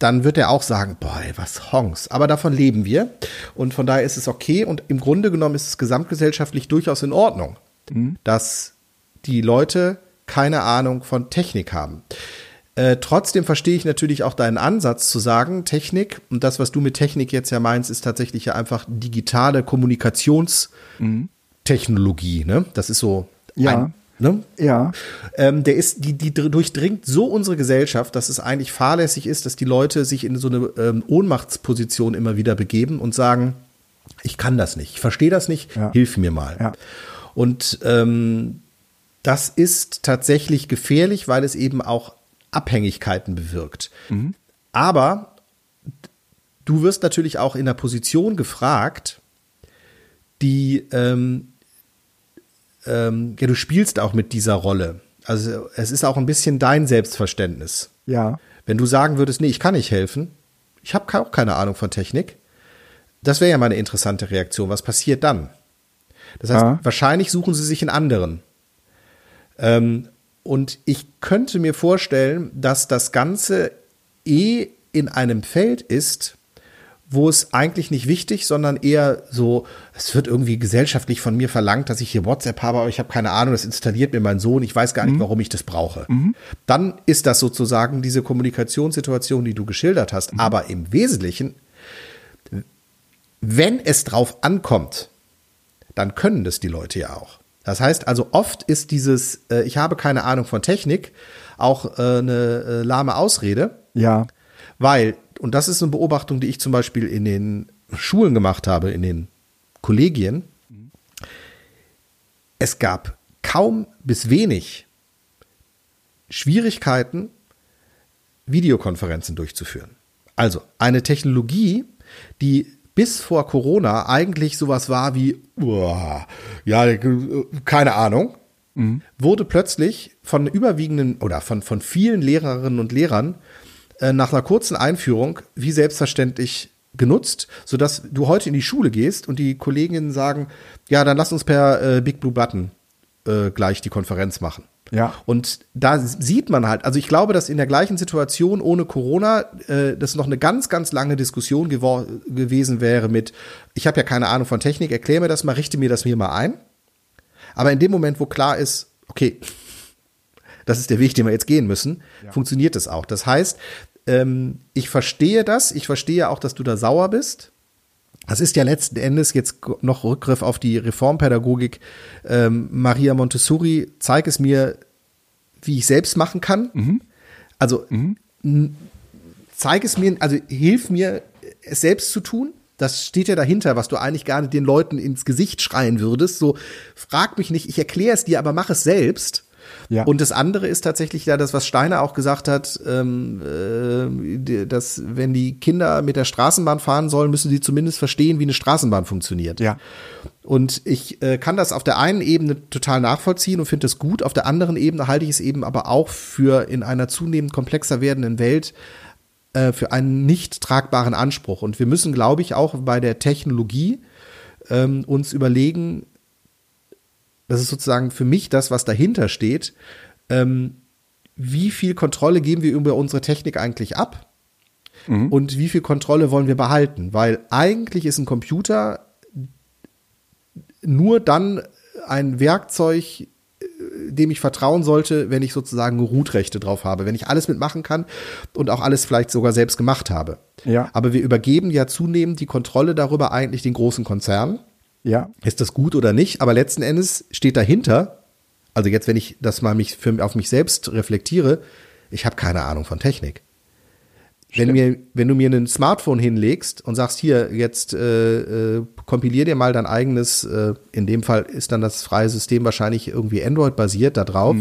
dann wird er auch sagen, boah, was Honks. Aber davon leben wir. Und von daher ist es okay. Und im Grunde genommen ist es gesamtgesellschaftlich durchaus in Ordnung, mhm. dass die Leute keine Ahnung von Technik haben. Äh, trotzdem verstehe ich natürlich auch deinen Ansatz zu sagen, Technik, und das, was du mit Technik jetzt ja meinst, ist tatsächlich ja einfach digitale Kommunikationstechnologie. Ne? Das ist so ja. ein Ne? Ja. Ähm, der ist, die, die durchdringt so unsere Gesellschaft, dass es eigentlich fahrlässig ist, dass die Leute sich in so eine ähm, Ohnmachtsposition immer wieder begeben und sagen, ich kann das nicht, ich verstehe das nicht, ja. hilf mir mal. Ja. Und ähm, das ist tatsächlich gefährlich, weil es eben auch Abhängigkeiten bewirkt. Mhm. Aber du wirst natürlich auch in der Position gefragt, die ähm, ähm, ja, du spielst auch mit dieser Rolle. Also es ist auch ein bisschen dein Selbstverständnis. Ja. Wenn du sagen würdest, nee, ich kann nicht helfen, ich habe auch keine Ahnung von Technik, das wäre ja mal eine interessante Reaktion. Was passiert dann? Das heißt, Ja. wahrscheinlich suchen sie sich in anderen. Ähm, und ich könnte mir vorstellen, dass das Ganze eh in einem Feld ist, wo es eigentlich nicht wichtig, sondern eher so, es wird irgendwie gesellschaftlich von mir verlangt, dass ich hier WhatsApp habe, aber ich habe keine Ahnung, das installiert mir mein Sohn, ich weiß gar nicht, warum ich das brauche. Dann ist das sozusagen diese Kommunikationssituation, die du geschildert hast. Aber im Wesentlichen, wenn es drauf ankommt, dann können das die Leute ja auch. Das heißt also, oft ist dieses, äh, ich habe keine Ahnung von Technik, auch äh, eine äh, lahme Ausrede. Ja. Weil, und das ist eine Beobachtung, die ich zum Beispiel in den Schulen gemacht habe, in den Kollegien, es gab kaum bis wenig Schwierigkeiten, Videokonferenzen durchzuführen. Also eine Technologie, die bis vor Corona eigentlich sowas war wie, uah, ja, keine Ahnung, wurde plötzlich von überwiegenden oder von, von vielen Lehrerinnen und Lehrern äh, nach einer kurzen Einführung wie selbstverständlich genutzt, sodass du heute in die Schule gehst und die Kolleginnen sagen, ja, dann lass uns per äh, Big Blue Button äh, gleich die Konferenz machen. Ja. Und da sieht man halt, also ich glaube, dass in der gleichen Situation ohne Corona äh, das noch eine ganz, ganz lange Diskussion gewesen wäre mit, ich habe ja keine Ahnung von Technik, erklär mir das mal, richte mir das mir mal ein. Aber in dem Moment, wo klar ist, okay, [laughs] das ist der Weg, den wir jetzt gehen müssen, funktioniert es auch. Das heißt, ähm, ich verstehe das, ich verstehe auch, dass du da sauer bist. Das ist ja letzten Endes jetzt noch Rückgriff auf die Reformpädagogik. Ähm, Maria Montessori, zeig es mir, wie ich selbst machen kann. Also n- zeig es mir, also hilf mir, es selbst zu tun. Das steht ja dahinter, was du eigentlich gar nicht den Leuten ins Gesicht schreien würdest. So, frag mich nicht, ich erkläre es dir, aber mach es selbst. Ja. Und das andere ist tatsächlich ja das, was Steiner auch gesagt hat, ähm, äh, dass wenn die Kinder mit der Straßenbahn fahren sollen, müssen sie zumindest verstehen, wie eine Straßenbahn funktioniert. Ja. Und ich äh, kann das auf der einen Ebene total nachvollziehen und finde es gut. Auf der anderen Ebene halte ich es eben aber auch für in einer zunehmend komplexer werdenden Welt äh, für einen nicht tragbaren Anspruch. Und wir müssen, glaube ich, auch bei der Technologie ähm, uns überlegen, das ist sozusagen für mich das, was dahinter steht, ähm, wie viel Kontrolle geben wir über unsere Technik eigentlich ab? Und wie viel Kontrolle wollen wir behalten? Weil eigentlich ist ein Computer nur dann ein Werkzeug, äh, dem ich vertrauen sollte, wenn ich sozusagen Root-Rechte drauf habe, wenn ich alles mitmachen kann und auch alles vielleicht sogar selbst gemacht habe. Ja. Aber wir übergeben ja zunehmend die Kontrolle darüber eigentlich den großen Konzernen. Ja. Ist das gut oder nicht? Aber letzten Endes steht dahinter, also jetzt, wenn ich das mal mich für, auf mich selbst reflektiere, ich habe keine Ahnung von Technik. Wenn, mir, wenn du mir ein Smartphone hinlegst und sagst, hier, jetzt äh, äh, kompilier dir mal dein eigenes, äh, in dem Fall ist dann das freie System wahrscheinlich irgendwie Android-basiert da drauf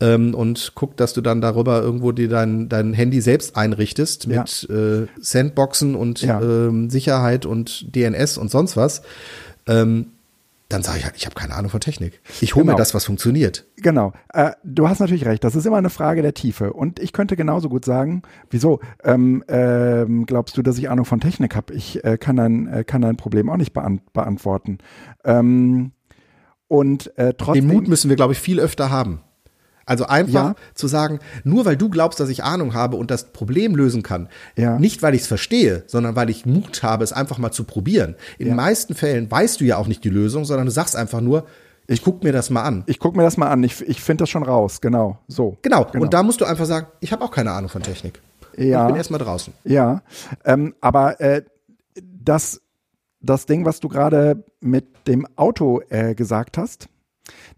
ähm, und guck, dass du dann darüber irgendwo dir dein, dein Handy selbst einrichtest Ja. mit äh, Sandboxen und Ja. ähm, Sicherheit und DNS und sonst was. Ähm, dann sage ich halt, ich habe keine Ahnung von Technik. Ich hole Genau. mir das, was funktioniert. Genau. Äh, du hast natürlich recht. Das ist immer eine Frage der Tiefe. Und ich könnte genauso gut sagen, wieso? Ähm, ähm, glaubst du, dass ich Ahnung von Technik habe? Ich äh, kann, dein, äh, kann dein Problem auch nicht beant beantworten. Ähm, und äh, trotzdem. Den Mut müssen wir, glaube ich, viel öfter haben. Also einfach Ja. zu sagen, nur weil du glaubst, dass ich Ahnung habe und das Problem lösen kann, Ja. nicht weil ich es verstehe, sondern weil ich Mut habe, es einfach mal zu probieren. In den meisten Fällen weißt du ja auch nicht die Lösung, sondern du sagst einfach nur, ich guck mir das mal an. ich gucke mir das mal an. Ich, ich finde das schon raus. Genau. So. Genau. Und da musst du einfach sagen, ich habe auch keine Ahnung von Technik. Ja. Ich bin erstmal draußen. Ja, ähm, aber äh, das, das Ding, was du gerade mit dem Auto äh, gesagt hast,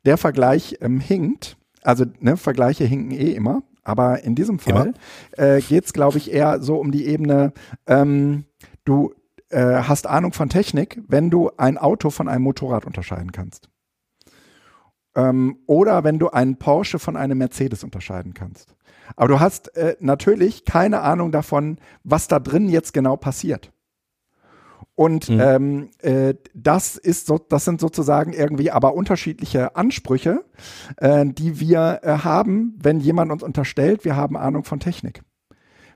der Vergleich ähm, hinkt. Also ne, Vergleiche hinken eh immer. Aber in diesem Fall äh, geht es, glaube ich, eher so um die Ebene, ähm, du äh, hast Ahnung von Technik, wenn du ein Auto von einem Motorrad unterscheiden kannst. Ähm, oder wenn du einen Porsche von einem Mercedes unterscheiden kannst. Aber du hast äh, natürlich keine Ahnung davon, was da drin jetzt genau passiert. Und mhm. ähm, äh, das ist so, das sind sozusagen irgendwie aber unterschiedliche Ansprüche, äh, die wir äh, haben, wenn jemand uns unterstellt, wir haben Ahnung von Technik.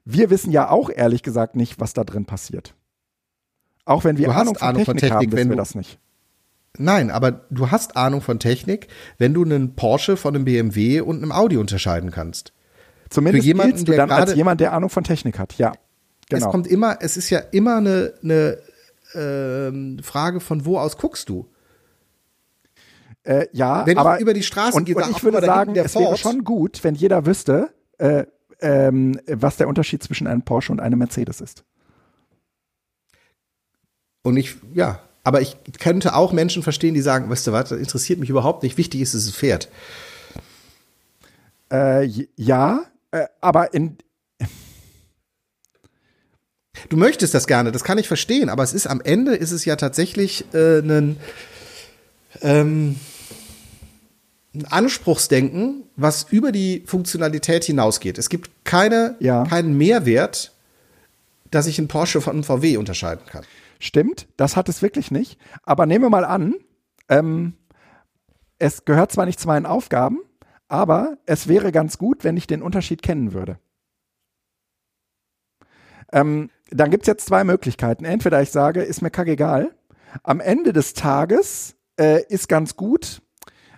Wir wissen ja auch ehrlich gesagt nicht, was da drin passiert. Auch wenn wir Ahnung, von, Ahnung Technik von Technik, haben, wissen wir das nicht. Nein, aber du hast Ahnung von Technik, wenn du einen Porsche von einem BMW und einem Audi unterscheiden kannst. Zumindest Für jemanden, du dann als jemand, der Ahnung von Technik hat, ja. Genau. Es kommt immer, es ist ja immer eine, eine äh, Frage von wo aus guckst du? Äh, ja, wenn aber ich über die Straße und, gehe, und ich würde sagen, es Ford. wäre schon gut, wenn jeder wüsste, äh, ähm, was der Unterschied zwischen einem Porsche und einem Mercedes ist. Und ich, ja, aber ich könnte auch Menschen verstehen, die sagen, weißt du was, das interessiert mich überhaupt nicht. Wichtig ist, dass es fährt. Äh, ja, äh, aber in. Du möchtest das gerne, das kann ich verstehen, aber es ist am Ende ist es ja tatsächlich äh, ein, ähm, ein Anspruchsdenken, was über die Funktionalität hinausgeht. Es gibt keine, ja. keinen Mehrwert, dass ich einen Porsche von einem VW unterscheiden kann. Stimmt, das hat es wirklich nicht. Aber nehmen wir mal an, ähm, es gehört zwar nicht zu meinen Aufgaben, aber es wäre ganz gut, wenn ich den Unterschied kennen würde. Ähm, dann gibt es jetzt zwei Möglichkeiten. Entweder ich sage, ist mir kackegal. Am Ende des Tages äh, ist ganz gut,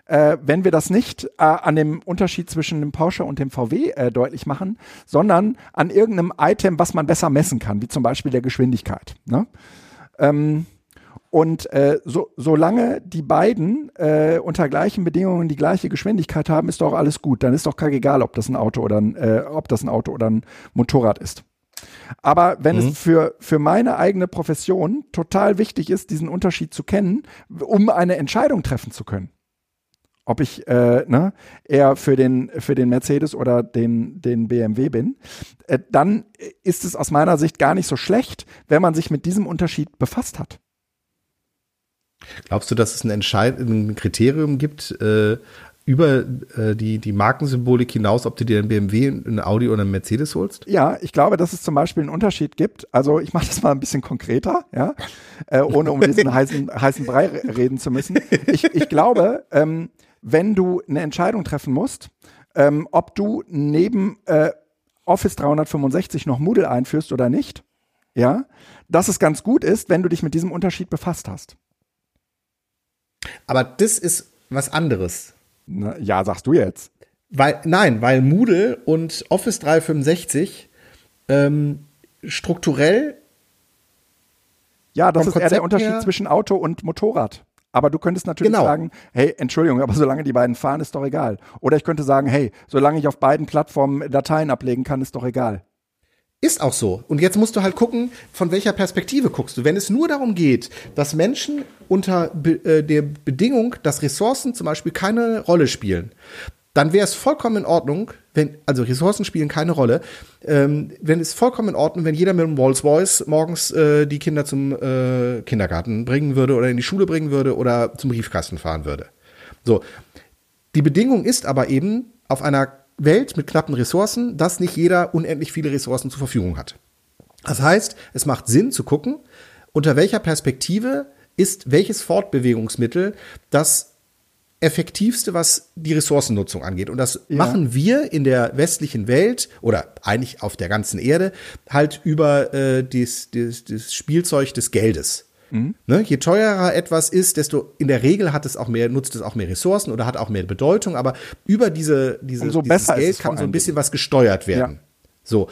äh, wenn wir das nicht äh, an dem Unterschied zwischen dem Porsche und dem VW äh, deutlich machen, sondern an irgendeinem Item, was man besser messen kann, wie zum Beispiel der Geschwindigkeit. Ne? Ähm, und äh, so, solange die beiden äh, unter gleichen Bedingungen die gleiche Geschwindigkeit haben, ist doch alles gut. Dann ist doch egal, ob das ein Auto oder ein, äh, ob das ein Auto oder ein Motorrad ist. Aber wenn mhm. es für, für meine eigene Profession total wichtig ist, diesen Unterschied zu kennen, um eine Entscheidung treffen zu können, ob ich äh, ne, eher für den, für den Mercedes oder den, den BMW bin, äh, dann ist es aus meiner Sicht gar nicht so schlecht, wenn man sich mit diesem Unterschied befasst hat. Glaubst du, dass es ein, Entscheid ein Kriterium gibt, äh, über äh, die, die Markensymbolik hinaus, ob du dir ein BMW, ein Audi oder ein Mercedes holst? Ja, ich glaube, dass es zum Beispiel einen Unterschied gibt. Also ich mache das mal ein bisschen konkreter, ja, äh, ohne um diesen heißen, [laughs] heißen Brei reden zu müssen. Ich, ich glaube, ähm, wenn du eine Entscheidung treffen musst, ähm, ob du neben äh, Office 365 noch Moodle einführst oder nicht, ja, dass es ganz gut ist, wenn du dich mit diesem Unterschied befasst hast. Aber das ist was anderes. Na, ja, sagst du jetzt. Weil, nein, weil Moodle und Office 365 ähm, strukturell. Ja, das ist eher der Unterschied zwischen Auto und Motorrad. Aber du könntest natürlich genau. sagen, hey, Entschuldigung, aber solange die beiden fahren, ist doch egal. Oder ich könnte sagen, hey, solange ich auf beiden Plattformen Dateien ablegen kann, ist doch egal. Ist auch so. Und jetzt musst du halt gucken, von welcher Perspektive guckst du. Wenn es nur darum geht, dass Menschen unter be äh, der Bedingung, dass Ressourcen zum Beispiel keine Rolle spielen, dann wäre es vollkommen in Ordnung, wenn, also Ressourcen spielen keine Rolle, ähm, wenn es vollkommen in Ordnung, wenn jeder mit einem Rolls Royce morgens äh, die Kinder zum äh, Kindergarten bringen würde oder in die Schule bringen würde oder zum Briefkasten fahren würde. So. Die Bedingung ist aber eben auf einer Welt mit knappen Ressourcen, dass nicht jeder unendlich viele Ressourcen zur Verfügung hat. Das heißt, es macht Sinn zu gucken, unter welcher Perspektive ist welches Fortbewegungsmittel das effektivste, was die Ressourcennutzung angeht. Und das ja. machen wir in der westlichen Welt oder eigentlich auf der ganzen Erde halt über äh, das, Spielzeug des Geldes. Mhm. Ne? Je teurer etwas ist, desto in der Regel hat es auch mehr, nutzt es auch mehr Ressourcen oder hat auch mehr Bedeutung, aber über diese, diese Umso dieses Geld kann so ein bisschen was gesteuert werden. Ja. So.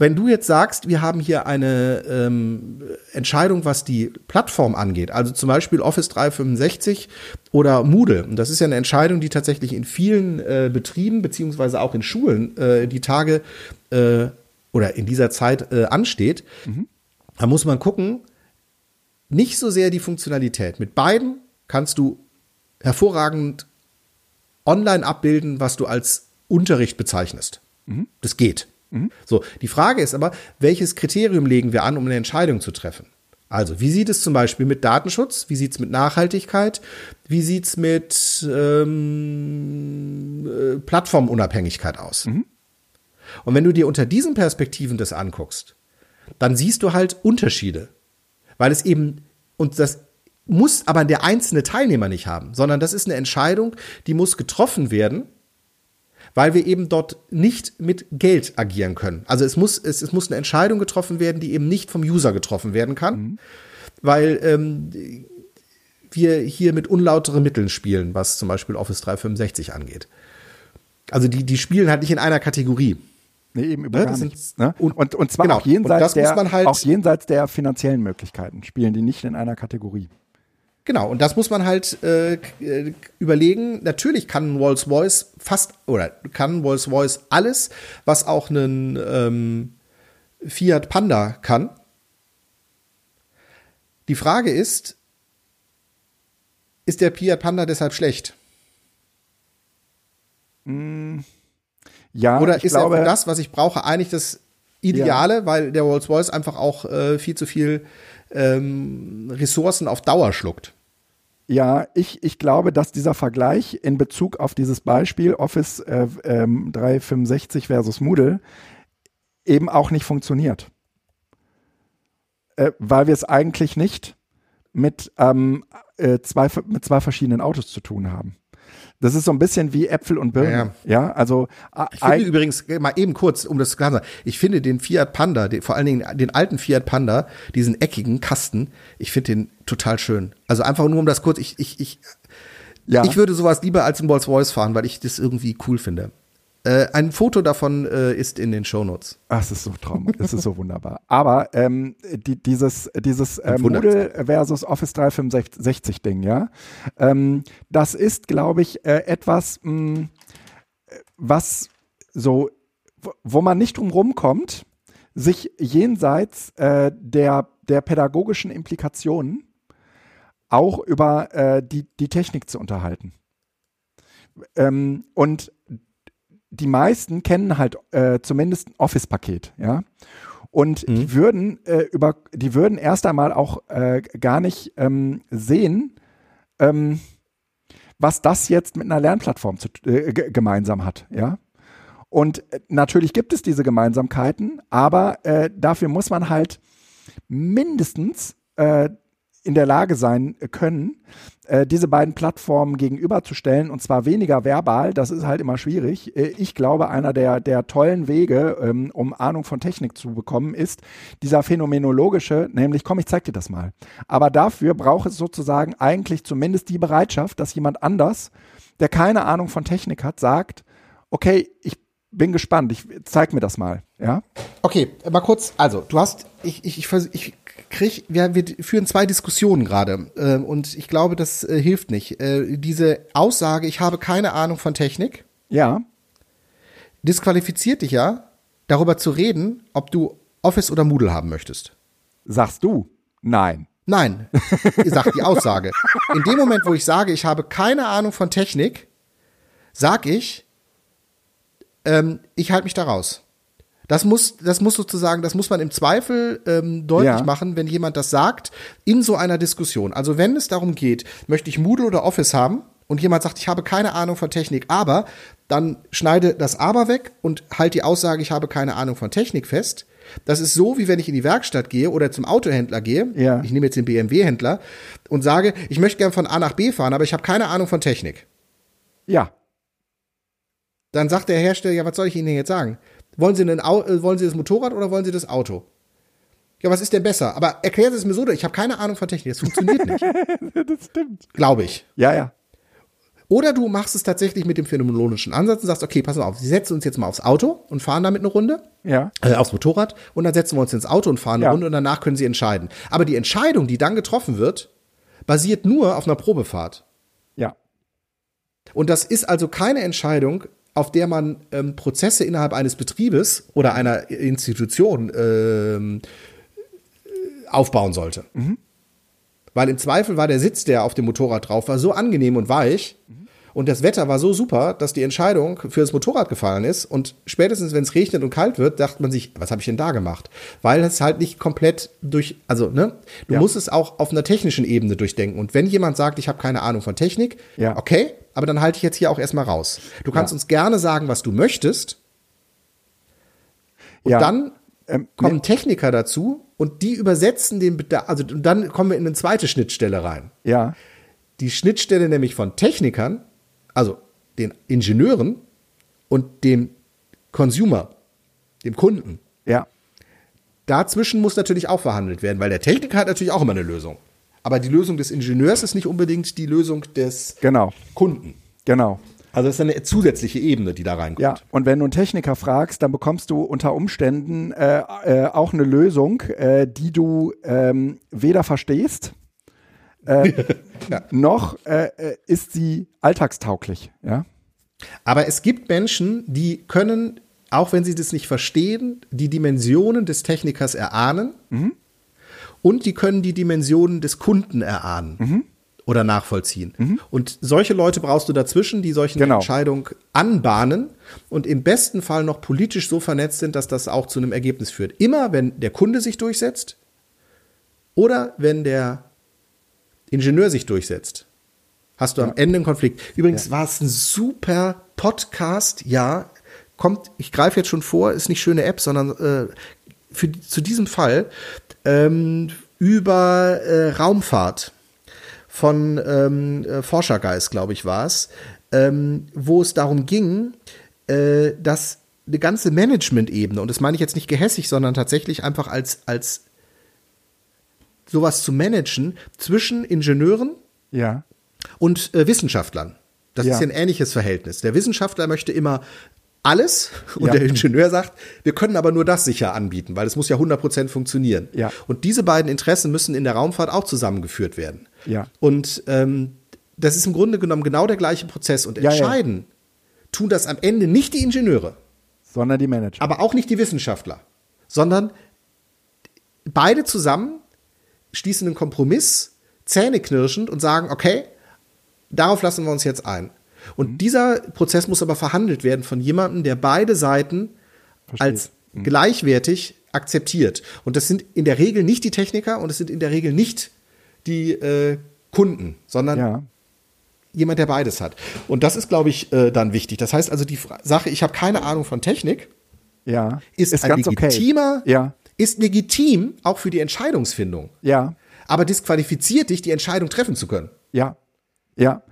Wenn du jetzt sagst, wir haben hier eine ähm, Entscheidung, was die Plattform angeht, also zum Beispiel Office 365 oder Moodle, und das ist ja eine Entscheidung, die tatsächlich in vielen äh, Betrieben beziehungsweise auch in Schulen äh, die Tage äh, oder in dieser Zeit äh, ansteht, mhm. da muss man gucken, nicht so sehr die Funktionalität. Mit beiden kannst du hervorragend online abbilden, was du als Unterricht bezeichnest. Mhm. Das geht. Mhm. So, die Frage ist aber, welches Kriterium legen wir an, um eine Entscheidung zu treffen? Also, wie sieht es zum Beispiel mit Datenschutz? Wie sieht es mit Nachhaltigkeit? Wie sieht es mit ähm, äh, Plattformunabhängigkeit aus? Mhm. Und wenn du dir unter diesen Perspektiven das anguckst, dann siehst du halt Unterschiede. Weil es eben, und das muss aber der einzelne Teilnehmer nicht haben, sondern das ist eine Entscheidung, die muss getroffen werden, weil wir eben dort nicht mit Geld agieren können. Also es muss, es, es muss eine Entscheidung getroffen werden, die eben nicht vom User getroffen werden kann, mhm. weil ähm, wir hier mit unlauteren Mitteln spielen, was zum Beispiel Office 365 angeht. Also die, die spielen halt nicht in einer Kategorie. Nee, eben über ne? gar nichts. Ne? Und, und, und zwar genau. auch, jenseits der, halt auch jenseits der finanziellen Möglichkeiten spielen die nicht in einer Kategorie. Genau, und das muss man halt äh, überlegen. Natürlich kann Rolls Royce fast, oder kann Rolls Royce alles, was auch einen ähm, Fiat Panda kann. Die Frage ist, ist der Fiat Panda deshalb schlecht? Mm, ja, Oder ist glaube, er für das, was ich brauche, eigentlich das Ideale, ja. weil der Rolls Royce einfach auch äh, viel zu viel ähm, Ressourcen auf Dauer schluckt. Ja, ich, ich glaube, dass dieser Vergleich in Bezug auf dieses Beispiel Office äh, ähm, 365 versus Moodle eben auch nicht funktioniert. Äh, weil wir es eigentlich nicht mit, ähm, äh, zwei, mit zwei verschiedenen Autos zu tun haben. Das ist so ein bisschen wie Äpfel und Birnen. Ja, ja. also ich finde übrigens mal eben kurz, um das klar zu sagen, ich finde den Fiat Panda, den, vor allen Dingen den alten Fiat Panda, diesen eckigen Kasten, ich finde den total schön. Also einfach nur um das kurz, ich ich ich ja. ich würde sowas lieber als ein Rolls Royce fahren, weil ich das irgendwie cool finde. Äh, ein Foto davon äh, ist in den Shownotes. Ach, es ist so traumhaft, es ist so wunderbar. Aber ähm, die, dieses, dieses äh, Moodle versus Office 365 Ding, ja, ähm, das ist, glaube ich, äh, etwas, mh, mm, was so, wo man nicht drum rumkommt, sich jenseits äh, der, der pädagogischen Implikationen auch über äh, die, die Technik zu unterhalten. Ähm, und die meisten kennen halt äh, zumindest ein Office-Paket, ja. Und mhm. die würden äh, über, die würden erst einmal auch äh, gar nicht ähm, sehen, ähm, was das jetzt mit einer Lernplattform zu, äh, gemeinsam hat, ja. Und äh, natürlich gibt es diese Gemeinsamkeiten, aber äh, dafür muss man halt mindestens in der Lage sein können, äh, diese beiden Plattformen gegenüberzustellen und zwar weniger verbal, das ist halt immer schwierig. Äh, ich glaube, einer der, der tollen Wege, ähm, um Ahnung von Technik zu bekommen, ist dieser phänomenologische, nämlich komm, ich zeig dir das mal. Aber dafür braucht es sozusagen eigentlich zumindest die Bereitschaft, dass jemand anders, der keine Ahnung von Technik hat, sagt, okay, ich bin gespannt, ich zeig mir das mal, ja? Okay, mal kurz, also, du hast, ich, ich, ich, ich krieg, wir, wir führen zwei Diskussionen gerade äh, und ich glaube, das äh, hilft nicht. Äh, diese Aussage, ich habe keine Ahnung von Technik, ja, disqualifiziert dich ja, darüber zu reden, ob du Office oder Moodle haben möchtest. Sagst du? Nein. Nein, [laughs] sagt die Aussage. In dem Moment, wo ich sage, ich habe keine Ahnung von Technik, sag ich, ähm, ich halte mich da raus. Das muss, das muss sozusagen, das muss man im Zweifel ähm, deutlich ja. machen, wenn jemand das sagt, in so einer Diskussion. Also wenn es darum geht, möchte ich Moodle oder Office haben und jemand sagt, ich habe keine Ahnung von Technik, aber dann schneide das aber weg und halt die Aussage, ich habe keine Ahnung von Technik fest. Das ist so, wie wenn ich in die Werkstatt gehe oder zum Autohändler gehe. Ja. Ich nehme jetzt den BMW-Händler und sage, ich möchte gern von A nach B fahren, aber ich habe keine Ahnung von Technik. Ja. Dann sagt der Hersteller, ja, was soll ich Ihnen jetzt sagen? Wollen Sie, einen, äh, wollen Sie das Motorrad oder wollen Sie das Auto? Ja, was ist denn besser? Aber erklärt es mir so, ich habe keine Ahnung von Technik, das funktioniert nicht. [laughs] das stimmt. Glaube ich. Ja, ja. Oder du machst es tatsächlich mit dem phänomenologischen Ansatz und sagst, okay, pass mal auf, wir setzen uns jetzt mal aufs Auto und fahren damit eine Runde. Ja. Äh, aufs Motorrad und dann setzen wir uns ins Auto und fahren eine ja. Runde und danach können sie entscheiden. Aber die Entscheidung, die dann getroffen wird, basiert nur auf einer Probefahrt. Ja. Und das ist also keine Entscheidung, auf der man ähm, Prozesse innerhalb eines Betriebes oder einer Institution ähm, aufbauen sollte. Mhm. Weil im Zweifel war der Sitz, der auf dem Motorrad drauf war, so angenehm und weich mhm. und das Wetter war so super, dass die Entscheidung für das Motorrad gefallen ist. Und spätestens, wenn es regnet und kalt wird, dachte man sich, was habe ich denn da gemacht? Weil es halt nicht komplett durch, also ne, du ja. musst es auch auf einer technischen Ebene durchdenken. Und wenn jemand sagt, ich habe keine Ahnung von Technik, ja. okay, aber dann halte ich jetzt hier auch erstmal raus. Du kannst ja. uns gerne sagen, was du möchtest. Und ja. dann ähm, kommen ne Techniker dazu und die übersetzen den Bedarf, also dann kommen wir in eine zweite Schnittstelle rein. Ja. Die Schnittstelle nämlich von Technikern, also den Ingenieuren und dem Consumer, dem Kunden. Ja. Dazwischen muss natürlich auch verhandelt werden, weil der Techniker hat natürlich auch immer eine Lösung. Aber die Lösung des Ingenieurs ist nicht unbedingt die Lösung des genau. Kunden. Genau. Also es ist eine zusätzliche Ebene, die da reinkommt. Ja, und wenn du einen Techniker fragst, dann bekommst du unter Umständen äh, äh, auch eine Lösung, äh, die du ähm, weder verstehst, äh, [laughs] ja. noch äh, äh, ist sie alltagstauglich. Ja? Aber es gibt Menschen, die können, auch wenn sie das nicht verstehen, die Dimensionen des Technikers erahnen mhm. Und die können die Dimensionen des Kunden erahnen. Mhm oder nachvollziehen. Mhm. Und solche Leute brauchst du dazwischen, die solche genau. Entscheidungen anbahnen und im besten Fall noch politisch so vernetzt sind, dass das auch zu einem Ergebnis führt. Immer wenn der Kunde sich durchsetzt oder wenn der Ingenieur sich durchsetzt, hast du ja. am Ende einen Konflikt. Übrigens ja. war es ein super Podcast, ja, kommt, ich greife jetzt schon vor, ist nicht schöne App, sondern äh, für, zu diesem Fall ähm, über äh, Raumfahrt von ähm, äh, Forschergeist, glaube ich, war es, ähm, wo es darum ging, äh, dass eine ganze Management-Ebene, und das meine ich jetzt nicht gehässig, sondern tatsächlich einfach als, als sowas zu managen zwischen Ingenieuren ja. und äh, Wissenschaftlern. Das ja. ist ein ähnliches Verhältnis. Der Wissenschaftler möchte immer alles und ja. der Ingenieur sagt, wir können aber nur das sicher anbieten, weil es muss ja 100% funktionieren. Ja. Und diese beiden Interessen müssen in der Raumfahrt auch zusammengeführt werden. Ja. Und ähm, das ist im Grunde genommen genau der gleiche Prozess und entscheiden tun das am Ende nicht die Ingenieure, sondern die Manager. Aber auch nicht die Wissenschaftler, sondern beide zusammen schließen einen Kompromiss, zähneknirschend und sagen, okay, darauf lassen wir uns jetzt ein. Und mhm. dieser Prozess muss aber verhandelt werden von jemandem, der beide Seiten Versteht. als mhm. gleichwertig akzeptiert. Und das sind in der Regel nicht die Techniker und es sind in der Regel nicht die äh, Kunden, sondern ja. jemand, der beides hat. Und das ist, glaube ich, äh, dann wichtig. Das heißt also, die Sache, ich habe keine Ahnung von Technik, ja. ist, ist ein legitimer, okay. ja. ist legitim auch für die Entscheidungsfindung. Ja. Aber disqualifiziert dich, die Entscheidung treffen zu können. Ja, ja,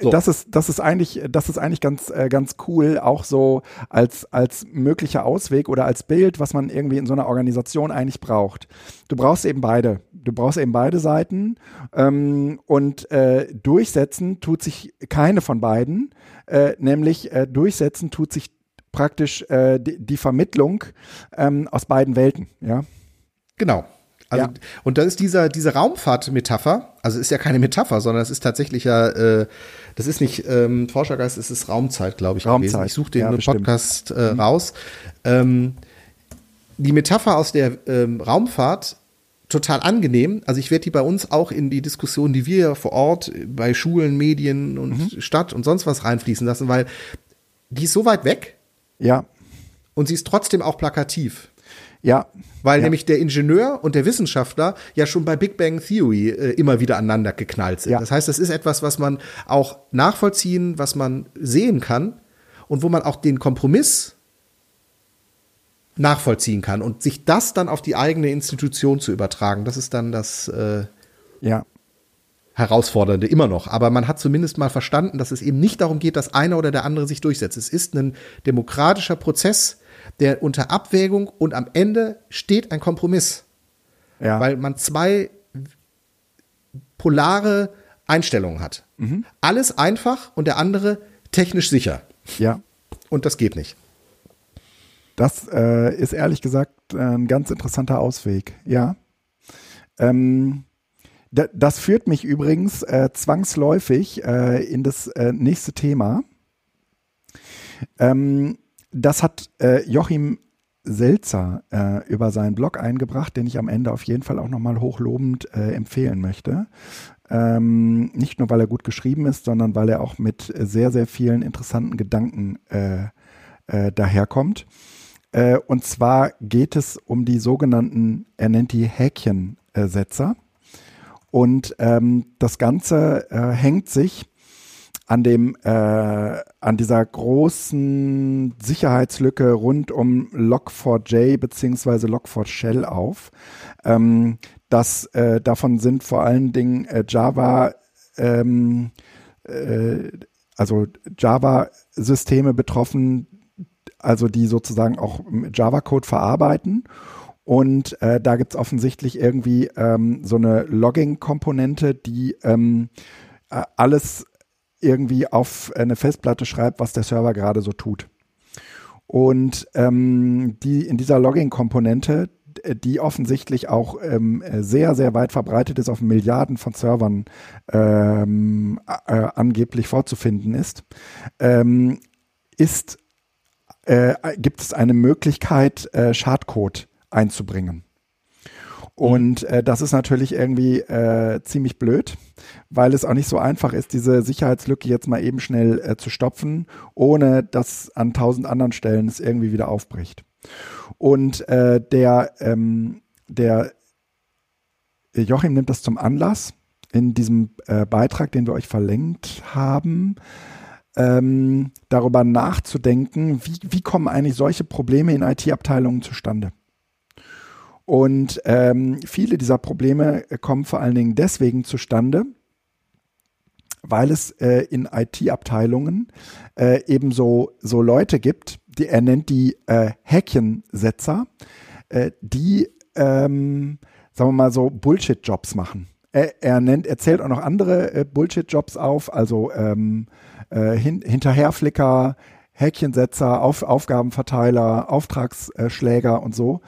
so. das ist das ist eigentlich das ist eigentlich ganz äh, ganz cool auch so als als möglicher Ausweg oder als Bild, was man irgendwie in so einer Organisation eigentlich braucht. Du brauchst eben beide. Du brauchst eben beide Seiten ähm, und äh, durchsetzen tut sich keine von beiden, äh, nämlich äh, durchsetzen tut sich praktisch äh, die, die Vermittlung ähm, aus beiden Welten. Ja. Genau. Also, ja. Und da ist dieser, diese Raumfahrt-Metapher, also ist ja keine Metapher, sondern es ist tatsächlich ja, äh, das ist nicht ähm, Forschergeist, es ist Raumzeit, glaube ich. Raumzeit. Gewesen. Ich suche den ja, Podcast äh, mhm. raus. Ähm, die Metapher aus der ähm, Raumfahrt total angenehm. Also ich werde die bei uns auch in die Diskussion, die wir vor Ort bei Schulen, Medien und mhm. Stadt und sonst was reinfließen lassen, weil die ist so weit weg. Ja. Und sie ist trotzdem auch plakativ. Ja. Weil ja. nämlich der Ingenieur und der Wissenschaftler ja schon bei Big Bang Theory äh, immer wieder aneinander geknallt sind. Ja. Das heißt, das ist etwas, was man auch nachvollziehen, was man sehen kann und wo man auch den Kompromiss nachvollziehen kann und sich das dann auf die eigene Institution zu übertragen, das ist dann das äh, ja. Herausfordernde immer noch. Aber man hat zumindest mal verstanden, dass es eben nicht darum geht, dass einer oder der andere sich durchsetzt. Es ist ein demokratischer Prozess, der unter Abwägung und am Ende steht ein Kompromiss. Ja. Weil man zwei polare Einstellungen hat. Mhm. Alles einfach und der andere technisch sicher. Ja. Und das geht nicht. Das äh, ist ehrlich gesagt ein ganz interessanter Ausweg, ja. Ähm, das führt mich übrigens äh, zwangsläufig äh, in das äh, nächste Thema. Ähm, das hat äh, Joachim Selzer äh, über seinen Blog eingebracht, den ich am Ende auf jeden Fall auch nochmal hochlobend äh, empfehlen möchte. Ähm, nicht nur, weil er gut geschrieben ist, sondern weil er auch mit sehr, sehr vielen interessanten Gedanken äh, äh, daherkommt. Äh, und zwar geht es um die sogenannten, er nennt die Häkchensetzer. Und ähm, das Ganze hängt sich an dem äh, an dieser großen Sicherheitslücke rund um Log4j beziehungsweise Log4Shell auf. Ähm, das äh, davon sind vor allen Dingen äh, Java ähm, äh, also Java-Systeme betroffen, also die sozusagen auch Java-Code verarbeiten. Und äh, da gibt es offensichtlich irgendwie ähm, so eine Logging-Komponente, die ähm, alles irgendwie auf eine Festplatte schreibt, was der Server gerade so tut. Und ähm, die in dieser Logging-Komponente, die offensichtlich auch ähm, sehr, sehr weit verbreitet ist, auf Milliarden von Servern ähm, äh, angeblich vorzufinden ist, ähm, ist äh, gibt es eine Möglichkeit, äh, Schadcode einzubringen. Und äh, das ist natürlich irgendwie äh, ziemlich blöd, weil es auch nicht so einfach ist, diese Sicherheitslücke jetzt mal eben schnell äh, zu stopfen, ohne dass an tausend anderen Stellen es irgendwie wieder aufbricht. Und äh, der, ähm, der Joachim nimmt das zum Anlass in diesem äh, Beitrag, den wir euch verlinkt haben, ähm, darüber nachzudenken, wie, wie kommen eigentlich solche Probleme in IT-Abteilungen zustande. Und ähm, viele dieser Probleme kommen vor allen Dingen deswegen zustande, weil es äh, in IT-Abteilungen äh, eben so, so Leute gibt, die er nennt die äh, Häkchensetzer, äh, die, ähm, sagen wir mal so, Bullshit-Jobs machen. Er, er, nennt, er zählt auch noch andere äh, Bullshit-Jobs auf, also ähm, äh, hin, Hinterherflicker, Häkchensetzer, auf, Aufgabenverteiler, Auftragsschläger und so.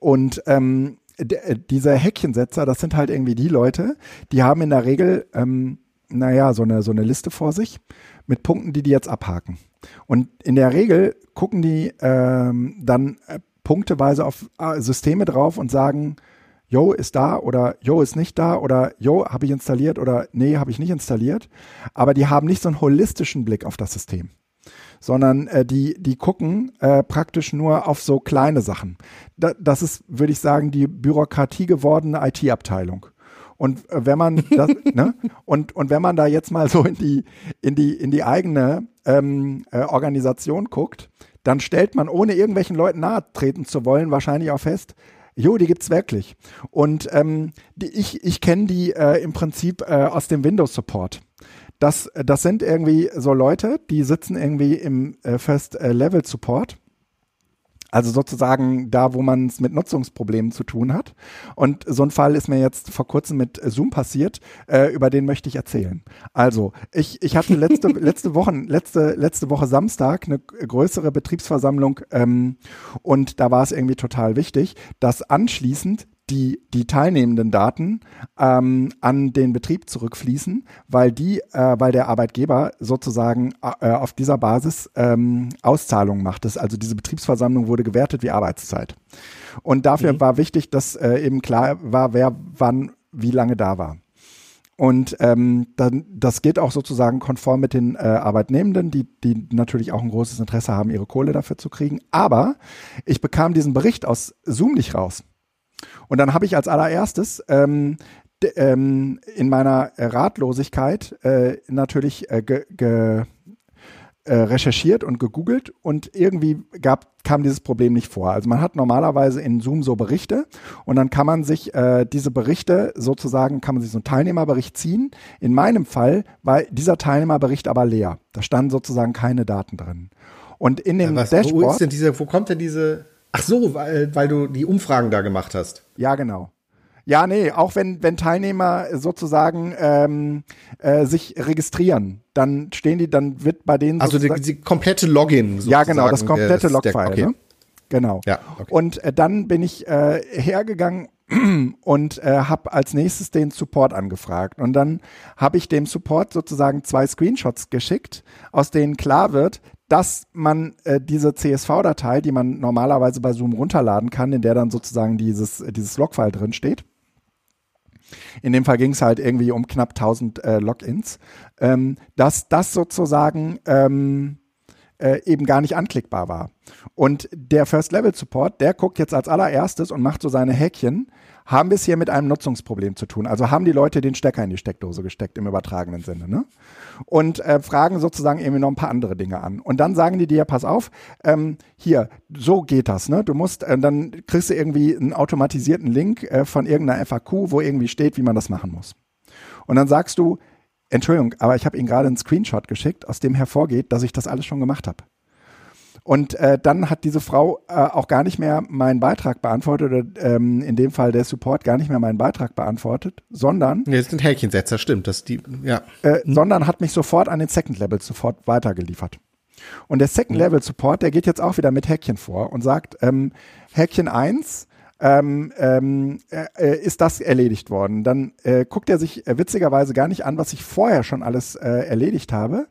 Und ähm, äh, diese Häkchensetzer, das sind halt irgendwie die Leute, die haben in der Regel, ähm, naja, so eine, so eine Liste vor sich mit Punkten, die die jetzt abhaken. Und in der Regel gucken die ähm, dann äh, punkteweise auf äh, Systeme drauf und sagen, Yo ist da oder Yo ist nicht da oder Yo habe ich installiert oder nee, habe ich nicht installiert. Aber die haben nicht so einen holistischen Blick auf das System sondern äh, die, die gucken äh, praktisch nur auf so kleine Sachen. Da, das ist, würde ich sagen, die Bürokratie gewordene IT-Abteilung. Und äh, wenn man [laughs] das, ne? Und, und wenn man da jetzt mal so in die, in die, in die eigene ähm, äh, Organisation guckt, dann stellt man, ohne irgendwelchen Leuten nahe treten zu wollen, wahrscheinlich auch fest, Jo, die gibt's wirklich. Und ähm, die, ich, ich kenne die äh, im Prinzip äh, aus dem Windows Support. Das, das sind irgendwie so Leute, die sitzen irgendwie im äh, First äh, Level Support. Also sozusagen da, wo man es mit Nutzungsproblemen zu tun hat. Und so ein Fall ist mir jetzt vor kurzem mit Zoom passiert, äh, über den möchte ich erzählen. Also, ich, ich hatte letzte, [laughs] letzte, Woche, letzte, letzte Woche Samstag eine größere Betriebsversammlung ähm, und da war es irgendwie total wichtig, dass anschließend die, die teilnehmenden Daten ähm, an den Betrieb zurückfließen, weil die, äh, weil der Arbeitgeber sozusagen äh, auf dieser Basis ähm, Auszahlungen macht. Das, also diese Betriebsversammlung wurde gewertet wie Arbeitszeit. Und dafür mhm. war wichtig, dass äh, eben klar war, wer wann wie lange da war. Und ähm, dann, das geht auch sozusagen konform mit den äh, Arbeitnehmenden, die, die natürlich auch ein großes Interesse haben, ihre Kohle dafür zu kriegen. Aber ich bekam diesen Bericht aus Zoom nicht raus. Und dann habe ich als allererstes ähm, ähm, in meiner Ratlosigkeit äh, natürlich äh, ge, ge, äh, recherchiert und gegoogelt und irgendwie gab, kam dieses Problem nicht vor. Also man hat normalerweise in Zoom so Berichte und dann kann man sich äh, diese Berichte sozusagen, kann man sich so einen Teilnehmerbericht ziehen. In meinem Fall war dieser Teilnehmerbericht aber leer. Da standen sozusagen keine Daten drin. Und in dem ja, was, Dashboard. Wo, ist denn diese, wo kommt denn diese Ach so, weil, weil du die Umfragen da gemacht hast. Ja, genau. Ja, nee, auch wenn, wenn Teilnehmer sozusagen ähm, äh, sich registrieren, dann stehen die, dann wird bei denen. Also die, die komplette Login. Sozusagen, ja, genau, das komplette Logfile. Okay. Ne? Genau. Ja, okay. Und äh, dann bin ich äh, hergegangen [clears throat] und äh, habe als nächstes den Support angefragt. Und dann habe ich dem Support sozusagen zwei Screenshots geschickt, aus denen klar wird, dass man äh, diese CSV-Datei, die man normalerweise bei Zoom runterladen kann, in der dann sozusagen dieses, dieses Logfile drin steht, in dem Fall ging es halt irgendwie um knapp 1000 äh, Logins, ähm, dass das sozusagen ähm, äh, eben gar nicht anklickbar war. Und der First Level Support, der guckt jetzt als allererstes und macht so seine Häkchen haben wir es hier mit einem Nutzungsproblem zu tun. Also haben die Leute den Stecker in die Steckdose gesteckt im übertragenen Sinne. Ne? Und äh, fragen sozusagen irgendwie noch ein paar andere Dinge an. Und dann sagen die dir, pass auf, ähm, hier, so geht das. Ne? Du musst, äh, dann kriegst du irgendwie einen automatisierten Link äh, von irgendeiner FAQ, wo irgendwie steht, wie man das machen muss. Und dann sagst du, Entschuldigung, aber ich habe Ihnen gerade einen Screenshot geschickt, aus dem hervorgeht, dass ich das alles schon gemacht habe. Und äh, dann hat diese Frau äh, auch gar nicht mehr meinen Beitrag beantwortet, oder ähm, in dem Fall der Support gar nicht mehr meinen Beitrag beantwortet, sondern. Nee, das sind Häkchensetzer, stimmt. Das die, ja. Äh, sondern hat mich sofort an den Second Level sofort weitergeliefert. Und der Second Level Support, der geht jetzt auch wieder mit Häkchen vor und sagt, ähm, Häkchen 1, ähm, ähm, äh, ist das erledigt worden. Dann äh, guckt er sich äh, witzigerweise gar nicht an, was ich vorher schon alles äh, erledigt habe,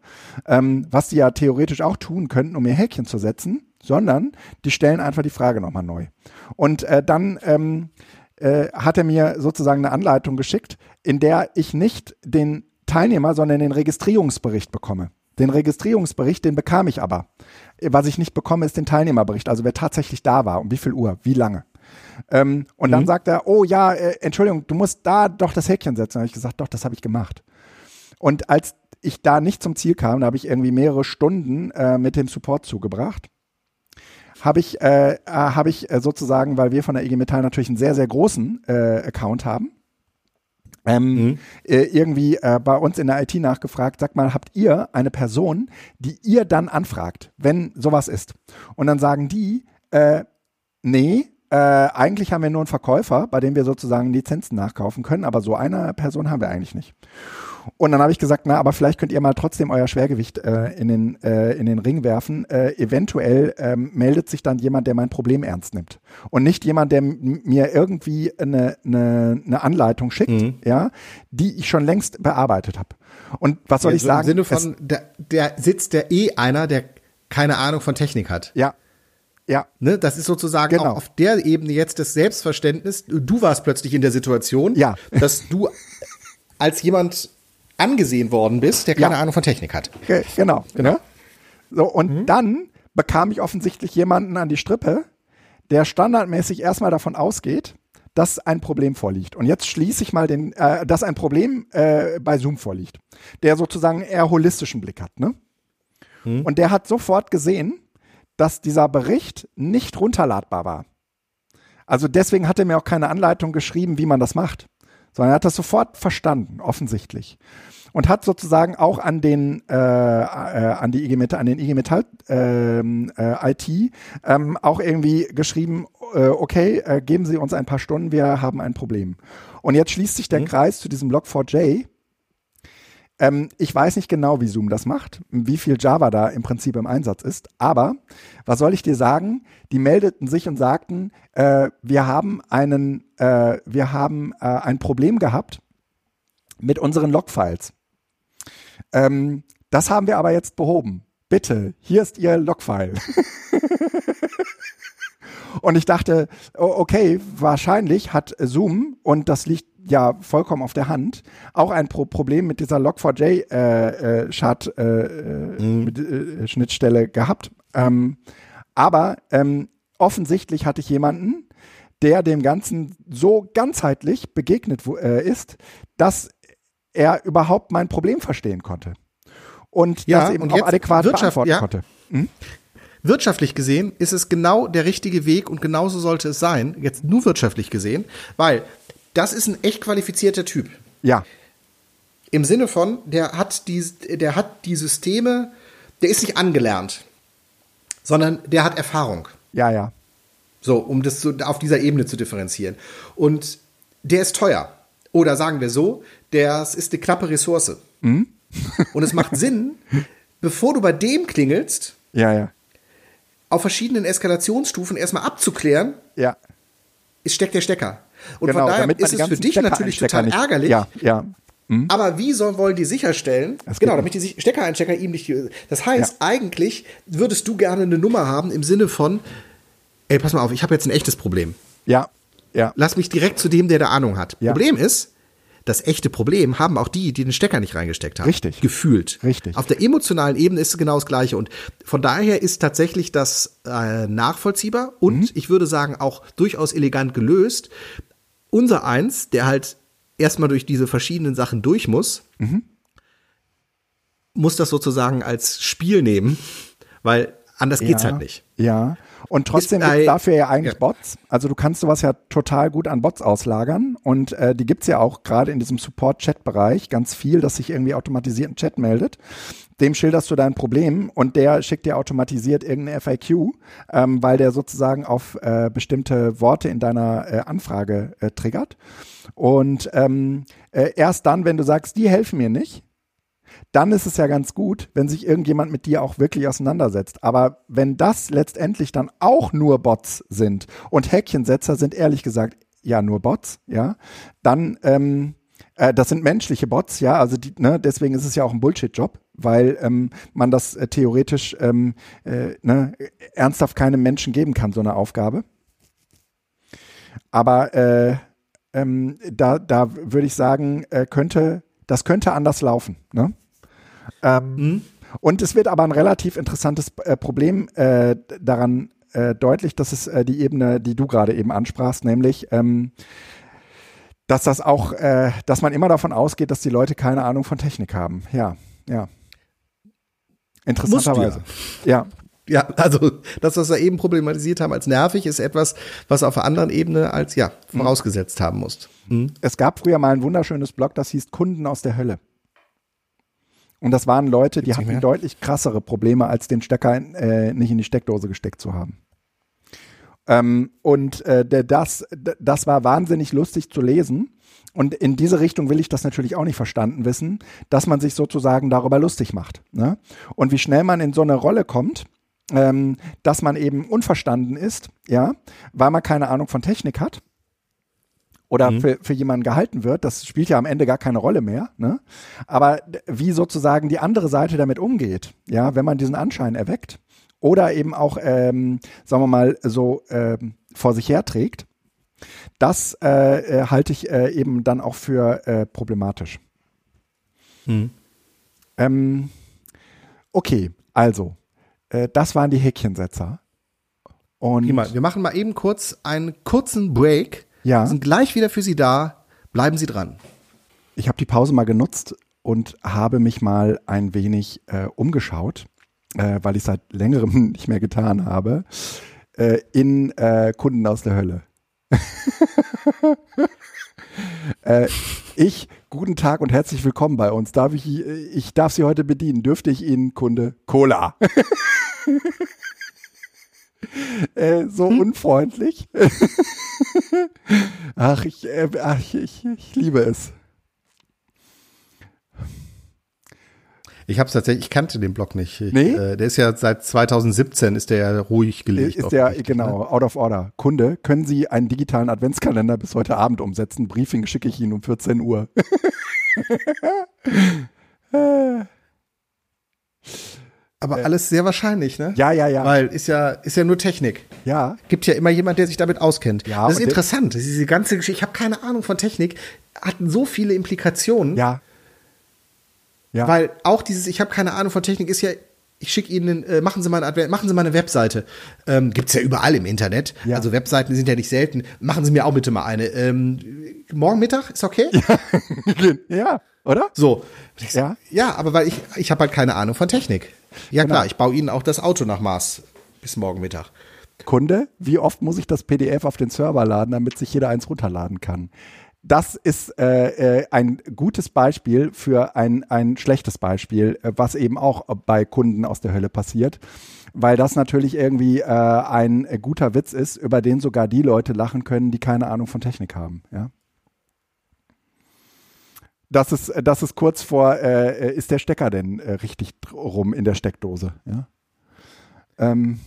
ähm, was sie ja theoretisch auch tun könnten, um ihr Häkchen zu setzen, sondern die stellen einfach die Frage nochmal neu. Und äh, dann ähm, äh, hat er mir sozusagen eine Anleitung geschickt, in der ich nicht den Teilnehmer, sondern den Registrierungsbericht bekomme. Den Registrierungsbericht, den bekam ich aber. Was ich nicht bekomme, ist den Teilnehmerbericht, also wer tatsächlich da war, um wie viel Uhr, wie lange. Ähm, und mhm. dann sagt er, oh ja, äh, Entschuldigung, du musst da doch das Häkchen setzen. Da habe ich gesagt, doch, das habe ich gemacht. Und als ich da nicht zum Ziel kam, da habe ich irgendwie mehrere Stunden äh, mit dem Support zugebracht habe ich, äh, äh hab ich äh, sozusagen, weil wir von der IG Metall natürlich einen sehr, sehr großen äh, Account haben, ähm, mhm. äh, irgendwie äh, bei uns in der IT nachgefragt, sag mal, habt ihr eine Person, die ihr dann anfragt, wenn sowas ist? Und dann sagen die, äh, nee, äh, eigentlich haben wir nur einen Verkäufer, bei dem wir sozusagen Lizenzen nachkaufen können, aber so eine Person haben wir eigentlich nicht. Und dann habe ich gesagt, na, aber vielleicht könnt ihr mal trotzdem euer Schwergewicht äh, in, den, äh, in den Ring werfen. Äh, eventuell ähm, meldet sich dann jemand, der mein Problem ernst nimmt. Und nicht jemand, der mir irgendwie eine, eine, eine Anleitung schickt, mhm. ja, die ich schon längst bearbeitet habe. Und was soll ja, ich sagen? Im Sinne von, der, der sitzt der eh einer, der keine Ahnung von Technik hat. Ja, ja. Ne, das ist sozusagen genau. auch auf der Ebene jetzt das Selbstverständnis. Du warst plötzlich in der Situation, ja. dass du als jemand angesehen worden bist, der keine ja. Ahnung von Technik hat. Genau. genau. Ne? So, und mhm. dann bekam ich offensichtlich jemanden an die Strippe, der standardmäßig erstmal davon ausgeht, dass ein Problem vorliegt. Und jetzt schließe ich mal den, äh, dass ein Problem äh, bei Zoom vorliegt, der sozusagen eher holistischen Blick hat. Ne? Mhm. Und der hat sofort gesehen, dass dieser Bericht nicht runterladbar war. Also deswegen hat er mir auch keine Anleitung geschrieben, wie man das macht, sondern er hat das sofort verstanden, offensichtlich. Und hat sozusagen auch an den äh, äh, an die IG Metall, an den IG Metall ähm, äh, IT ähm, auch irgendwie geschrieben, äh, okay, äh, geben Sie uns ein paar Stunden, wir haben ein Problem. Und jetzt schließt sich der mhm. Kreis zu diesem Log4j, ähm, ich weiß nicht genau, wie Zoom das macht, wie viel Java da im Prinzip im Einsatz ist, aber was soll ich dir sagen? Die meldeten sich und sagten, äh, wir haben einen, äh, wir haben äh, ein Problem gehabt mit unseren Logfiles. Ähm, das haben wir aber jetzt behoben. Bitte, hier ist Ihr Logfile. [laughs] und ich dachte, okay, wahrscheinlich hat Zoom, und das liegt ja vollkommen auf der Hand, auch ein Pro Problem mit dieser Log4j äh, äh, Chart äh, mhm. äh, gehabt. Ähm, aber ähm, offensichtlich hatte ich jemanden, der dem Ganzen so ganzheitlich begegnet äh, ist, dass er überhaupt mein Problem verstehen konnte. Und ja, das eben und auch adäquat Wirtschaft, beantworten ja. konnte. Hm? Wirtschaftlich gesehen ist es genau der richtige Weg und genauso sollte es sein, jetzt nur wirtschaftlich gesehen, weil das ist ein echt qualifizierter Typ. Ja. Im Sinne von, der hat die, der hat die Systeme, der ist nicht angelernt, sondern der hat Erfahrung. Ja, ja. So, um das so auf dieser Ebene zu differenzieren. Und der ist teuer. Oder sagen wir so, das ist eine knappe Ressource. Mhm. [laughs] Und es macht Sinn, bevor du bei dem klingelst, ja, ja. auf verschiedenen Eskalationsstufen erstmal abzuklären, ja. ist steckt der Stecker. Und genau, von daher ist es für dich Stecker natürlich total nicht, ärgerlich. Ja, ja. Mhm. Aber wie sollen wollen die sicherstellen? Das genau, damit die Steckereinstecker ihm nicht. Das heißt, ja. eigentlich würdest du gerne eine Nummer haben im Sinne von, ey, pass mal auf, ich habe jetzt ein echtes Problem. Ja, ja. Lass mich direkt zu dem, der da Ahnung hat. Ja. Problem ist, das echte Problem haben auch die, die den Stecker nicht reingesteckt haben. Richtig. Gefühlt. Richtig. Auf der emotionalen Ebene ist es genau das Gleiche. Und von daher ist tatsächlich das äh, nachvollziehbar und mhm. ich würde sagen auch durchaus elegant gelöst. Unser Eins, der halt erstmal durch diese verschiedenen Sachen durch muss, mhm. muss das sozusagen als Spiel nehmen, weil anders geht's ja, halt nicht. Ja. Und trotzdem gibt es dafür ja eigentlich ja. Bots. Also du kannst sowas ja total gut an Bots auslagern. Und äh, die gibt's ja auch gerade in diesem Support-Chat-Bereich ganz viel, dass sich irgendwie automatisiert ein Chat meldet. Dem schilderst du dein Problem und der schickt dir automatisiert irgendeine FAQ, ähm, weil der sozusagen auf äh, bestimmte Worte in deiner äh, Anfrage äh, triggert. Und ähm, äh, erst dann, wenn du sagst, die helfen mir nicht, dann ist es ja ganz gut, wenn sich irgendjemand mit dir auch wirklich auseinandersetzt. Aber wenn das letztendlich dann auch nur Bots sind und Häkchensetzer sind ehrlich gesagt ja nur Bots, ja, dann ähm, äh, das sind menschliche Bots, ja, also die, ne, deswegen ist es ja auch ein Bullshit-Job, weil ähm, man das äh, theoretisch ähm, äh, ne, ernsthaft keinem Menschen geben kann, so eine Aufgabe. Aber äh, ähm, da, da würde ich sagen, äh, könnte, das könnte anders laufen. Ne? Ähm, mhm. Und es wird aber ein relativ interessantes äh, Problem äh, daran äh, deutlich, dass es äh, die Ebene, die du gerade eben ansprachst, nämlich ähm, dass das auch, äh, dass man immer davon ausgeht, dass die Leute keine Ahnung von Technik haben. Ja, ja. Interessanterweise. Ja. Ja, also das, was wir eben problematisiert haben als nervig, ist etwas, was auf einer anderen Ebene als ja mhm. vorausgesetzt haben muss. Mhm. Es gab früher mal ein wunderschönes Blog, das hieß Kunden aus der Hölle. Und das waren Leute, die hatten deutlich krassere Probleme, als den Stecker äh, nicht in die Steckdose gesteckt zu haben. Ähm, und äh, das, das war wahnsinnig lustig zu lesen. Und in diese Richtung will ich das natürlich auch nicht verstanden wissen, dass man sich sozusagen darüber lustig macht. Ne? Und wie schnell man in so eine Rolle kommt, ähm, dass man eben unverstanden ist, ja, weil man keine Ahnung von Technik hat oder mhm. für, für jemanden gehalten wird, das spielt ja am Ende gar keine Rolle mehr. Ne? Aber wie sozusagen die andere Seite damit umgeht, ja, wenn man diesen Anschein erweckt oder eben auch, ähm, sagen wir mal, so ähm, vor sich herträgt, das äh, äh, halte ich äh, eben dann auch für äh, problematisch. Mhm. Ähm, okay, also, äh, das waren die Häkchensetzer. Und wir machen mal eben kurz einen kurzen Break ja. sind gleich wieder für Sie da. Bleiben Sie dran. Ich habe die Pause mal genutzt und habe mich mal ein wenig äh, umgeschaut, äh, weil ich seit längerem [laughs] nicht mehr getan habe, äh, in äh, Kunden aus der Hölle. [laughs] Äh, ich, guten Tag und herzlich willkommen bei uns. Darf ich, ich darf Sie heute bedienen. Dürfte ich Ihnen, Kunde, Cola? [laughs] [laughs] äh, so hm? unfreundlich. [laughs] ach, ich, äh, ach ich, ich, ich liebe es. Ich habe tatsächlich, ich kannte den Blog nicht. Ich, nee? Äh, der ist ja seit 2017 ist der ja ruhig gelegt. Ist der genau ne? out of order. Kunde, können Sie einen digitalen Adventskalender bis heute Abend umsetzen? Briefing schicke ich Ihnen um 14 Uhr. [laughs] Aber äh, alles sehr wahrscheinlich, ne? Ja, ja, ja. Weil ist ja ist ja nur Technik. Ja. Gibt ja immer jemand, der sich damit auskennt. Ja. Das ist interessant. Das ist diese ganze Geschichte. Ich habe keine Ahnung von Technik. Hat so viele Implikationen. Ja. Ja. Weil auch dieses, ich habe keine Ahnung von Technik, ist ja, ich schicke Ihnen, äh, machen Sie mal eine machen Sie mal eine Webseite. Ähm, gibt's ja überall im Internet. Ja. Also Webseiten sind ja nicht selten. Machen Sie mir auch bitte mal eine. Ähm, morgen Mittag ist okay? [laughs] Ja, [laughs] ja oder? So. Ja. ja, aber weil ich, ich habe halt keine Ahnung von Technik. Ja genau. klar, ich baue Ihnen auch das Auto nach Maß bis morgen Mittag. Kunde, wie oft muss ich das PDF auf den Server laden, damit sich jeder eins runterladen kann? Das ist äh, äh, ein gutes Beispiel für ein, ein schlechtes Beispiel, äh, was eben auch bei Kunden aus der Hölle passiert, weil das natürlich irgendwie äh, ein guter Witz ist, über den sogar die Leute lachen können, die keine Ahnung von Technik haben. Ja? Das ist, das ist kurz vor, äh, ist der Stecker denn äh, richtig rum in der Steckdose? Ja, ähm.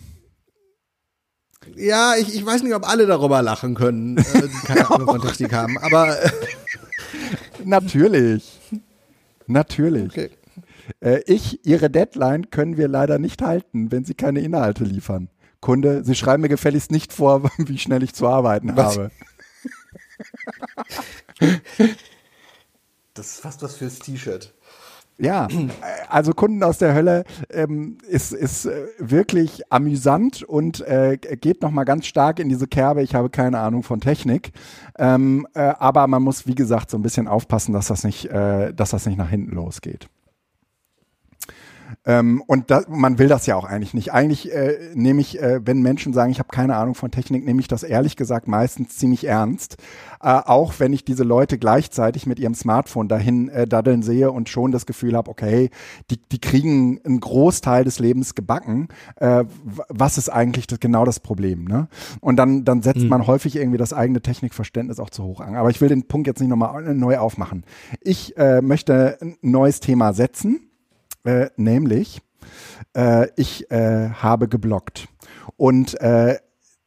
ja ich, ich weiß nicht, ob alle darüber lachen können, äh, die [laughs] keine Ahnung von Technik haben, aber. Äh, Natürlich. Natürlich. Okay. Äh, ich, Ihre Deadline können wir leider nicht halten, wenn Sie keine Inhalte liefern. Kunde, Sie schreiben mir gefälligst nicht vor, [laughs] wie schnell ich zu arbeiten Was? habe. [laughs] Das ist fast was fürs T-Shirt. Ja, also Kunden aus der Hölle ähm, ist, ist äh, wirklich amüsant und äh, geht nochmal ganz stark in diese Kerbe. Ich habe keine Ahnung von Technik, ähm, äh, aber man muss, wie gesagt, so ein bisschen aufpassen, dass das nicht, äh, dass das nicht nach hinten losgeht. Ähm, und da, man will das ja auch eigentlich nicht. Eigentlich äh, nehme ich, äh, wenn Menschen sagen, ich habe keine Ahnung von Technik, nehme ich das ehrlich gesagt meistens ziemlich ernst. Äh, auch wenn ich diese Leute gleichzeitig mit ihrem Smartphone dahin äh, daddeln sehe und schon das Gefühl habe, okay, die, die kriegen einen Großteil des Lebens gebacken. Äh, was ist eigentlich das, genau das Problem? Ne? Und dann, dann setzt mhm. man häufig irgendwie das eigene Technikverständnis auch zu hoch an. Aber ich will den Punkt jetzt nicht nochmal neu aufmachen. Ich äh, möchte ein neues Thema setzen äh, nämlich äh, ich äh, habe gebloggt. Und äh,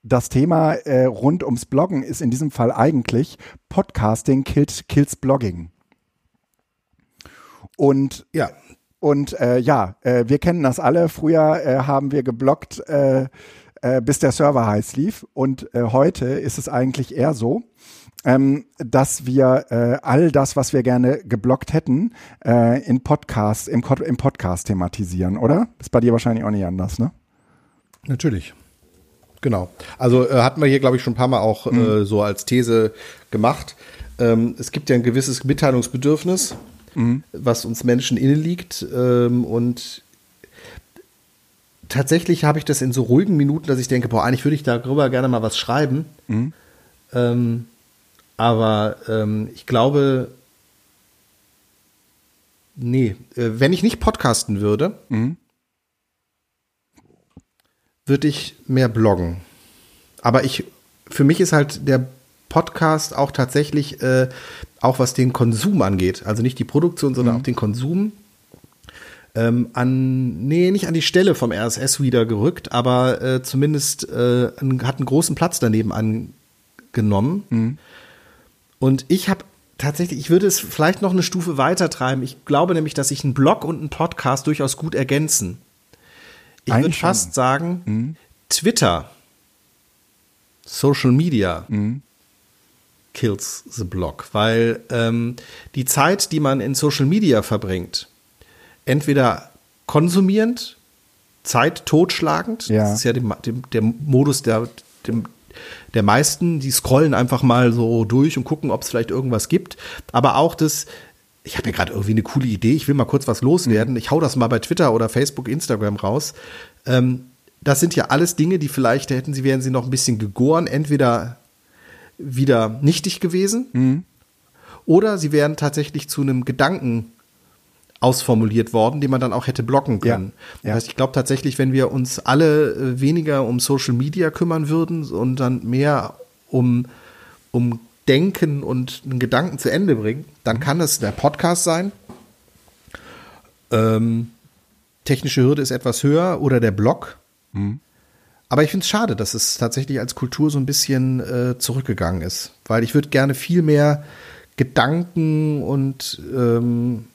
das Thema äh, rund ums Bloggen ist in diesem Fall eigentlich Podcasting kills, kills Blogging. Und ja, und äh, ja, wir kennen das alle. Früher haben wir gebloggt, äh, äh, bis der Server heiß lief. Und äh, heute ist es eigentlich eher so, ähm, dass wir äh, all das, was wir gerne geblockt hätten, äh, in Podcast, im, im Podcast thematisieren, oder? Ist bei dir wahrscheinlich auch nicht anders, ne? Natürlich. Genau. Also äh, hatten wir hier, glaube ich, schon ein paar Mal auch mhm. äh, so als These gemacht. Ähm, es gibt ja ein gewisses Mitteilungsbedürfnis, mhm. was uns Menschen inne liegt. Ähm, und tatsächlich habe ich das in so ruhigen Minuten, dass ich denke, boah, eigentlich würde ich darüber gerne mal was schreiben. Mhm. Ähm, aber ähm, ich glaube, nee, äh, wenn ich nicht podcasten würde, mhm. würde ich mehr bloggen. Aber ich, für mich ist halt der Podcast auch tatsächlich, äh, auch was den Konsum angeht, also nicht die Produktion, sondern mhm. auch den Konsum, ähm, an, nee, nicht an die Stelle vom RSS-Reader gerückt, aber äh, zumindest äh, hat einen großen Platz daneben angenommen. Mhm. Und ich habe tatsächlich, ich würde es vielleicht noch eine Stufe weiter treiben. Ich glaube nämlich, dass sich ein Blog und ein Podcast durchaus gut ergänzen. Ich würde fast sagen, mhm. Twitter, Social Media mhm. kills the blog, weil ähm, die Zeit, die man in Social Media verbringt, entweder konsumierend, Zeit totschlagend, ja. das ist ja dem, dem, der Modus der, dem, der meisten, die scrollen einfach mal so durch und gucken, ob es vielleicht irgendwas gibt. Aber auch das, ich habe ja gerade irgendwie eine coole Idee, ich will mal kurz was loswerden. Mhm. Ich hau das mal bei Twitter oder Facebook, Instagram raus. Ähm, das sind ja alles Dinge, die vielleicht hätten sie, wären sie noch ein bisschen gegoren, entweder wieder nichtig gewesen mhm. oder sie wären tatsächlich zu einem Gedanken ausformuliert worden, den man dann auch hätte blocken können. Ja, ja. Das heißt, ich glaube tatsächlich, wenn wir uns alle äh, weniger um Social Media kümmern würden und dann mehr um, um Denken und einen Gedanken zu Ende bringen, dann kann es der Podcast sein. Ähm, technische Hürde ist etwas höher oder der Blog. Mhm. Aber ich finde es schade, dass es tatsächlich als Kultur so ein bisschen äh, zurückgegangen ist, weil ich würde gerne viel mehr Gedanken und ähm,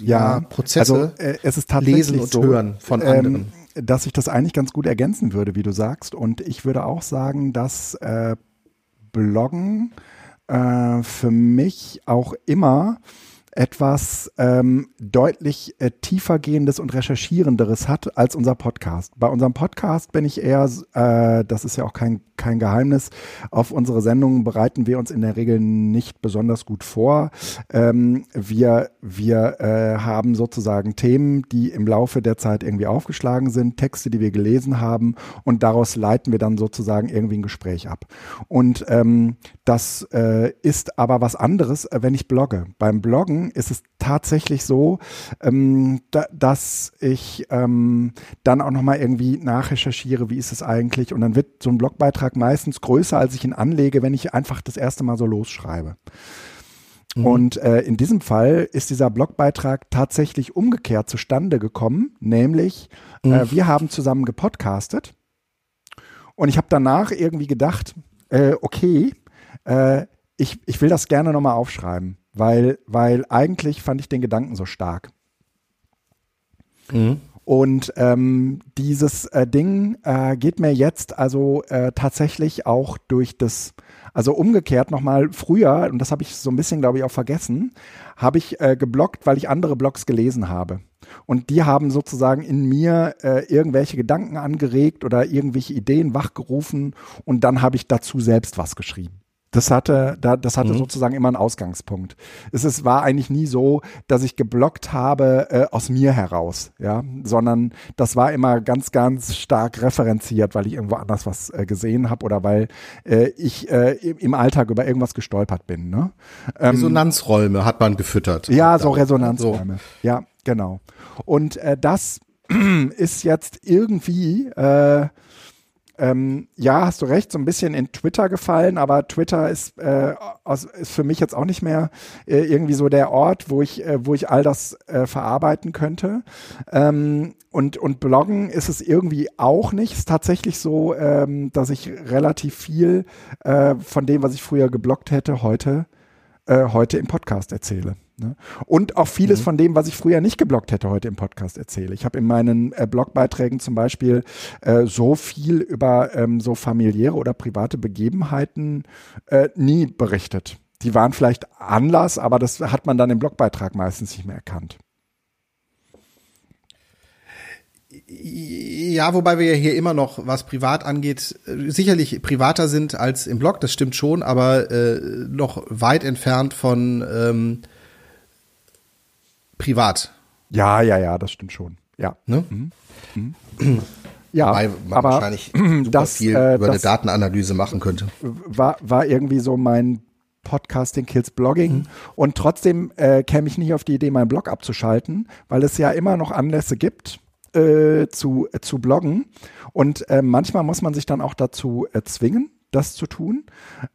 ja, Prozesse also, äh, es ist tatsächlich lesen und so, hören von ähm, anderen. Ähm, dass ich das eigentlich ganz gut ergänzen würde, wie du sagst. Und ich würde auch sagen, dass äh, Bloggen äh, für mich auch immer etwas ähm, deutlich äh, tiefergehendes und recherchierenderes hat als unser Podcast. Bei unserem Podcast bin ich eher, äh, das ist ja auch kein, kein Geheimnis, auf unsere Sendungen bereiten wir uns in der Regel nicht besonders gut vor. Ähm, wir wir äh, haben sozusagen Themen, die im Laufe der Zeit irgendwie aufgeschlagen sind, Texte, die wir gelesen haben und daraus leiten wir dann sozusagen irgendwie ein Gespräch ab. Und ähm, das äh, ist aber was anderes, äh, wenn ich blogge. Beim Bloggen ist es tatsächlich so, ähm, da, dass ich ähm, dann auch nochmal irgendwie nachrecherchiere, wie ist es eigentlich. Und dann wird so ein Blogbeitrag meistens größer, als ich ihn anlege, wenn ich einfach das erste Mal so losschreibe. Mhm. Und äh, in diesem Fall ist dieser Blogbeitrag tatsächlich umgekehrt zustande gekommen, nämlich äh, mhm. äh, wir haben zusammen gepodcastet und ich habe danach irgendwie gedacht, äh, okay, äh, ich, ich will das gerne nochmal aufschreiben weil, weil eigentlich fand ich den Gedanken so stark. Mhm. Und ähm, dieses äh, Ding äh, geht mir jetzt also äh, tatsächlich auch durch das Also umgekehrt nochmal früher, und das habe ich so ein bisschen, glaube ich, auch vergessen, habe ich äh, geblockt, weil ich andere Blogs gelesen habe. Und die haben sozusagen in mir äh, irgendwelche Gedanken angeregt oder irgendwelche Ideen wachgerufen und dann habe ich dazu selbst was geschrieben. Das hatte, da, das hatte mhm. sozusagen immer einen Ausgangspunkt. Es ist, war eigentlich nie so, dass ich geblockt habe äh, aus mir heraus, ja, sondern das war immer ganz, ganz stark referenziert, weil ich irgendwo anders was äh, gesehen habe oder weil äh, ich äh, im Alltag über irgendwas gestolpert bin. Ne? Ähm, Resonanzräume hat man gefüttert. Ja, so Resonanzräume. So. Ja, genau. Und äh, das [clears throat] ist jetzt irgendwie äh, ähm, ja, hast du recht, so ein bisschen in Twitter gefallen, aber Twitter ist, äh, aus, ist für mich jetzt auch nicht mehr äh, irgendwie so der Ort, wo ich, äh, wo ich all das äh, verarbeiten könnte. Ähm, und, und Bloggen ist es irgendwie auch nicht. Es ist tatsächlich so, ähm, dass ich relativ viel äh, von dem, was ich früher gebloggt hätte, heute, äh, heute im Podcast erzähle. Ne? Und auch vieles mhm. von dem, was ich früher nicht geblockt hätte, heute im Podcast erzähle. Ich habe in meinen äh, Blogbeiträgen zum Beispiel äh, so viel über ähm, so familiäre oder private Begebenheiten äh, nie berichtet. Die waren vielleicht Anlass, aber das hat man dann im Blogbeitrag meistens nicht mehr erkannt. Ja, wobei wir ja hier immer noch, was privat angeht, äh, sicherlich privater sind als im Blog, das stimmt schon, aber äh, noch weit entfernt von ähm, privat. Ja, ja, ja, das stimmt schon. Ja. Ne? Mhm. Mhm. Ja, Wobei man aber wahrscheinlich super das, viel äh, über eine Datenanalyse machen könnte. War, war irgendwie so mein Podcasting Kills Blogging mhm. und trotzdem äh, käme ich nicht auf die Idee, meinen Blog abzuschalten, weil es ja immer noch Anlässe gibt äh, zu, äh, zu bloggen und äh, manchmal muss man sich dann auch dazu äh, zwingen das zu tun.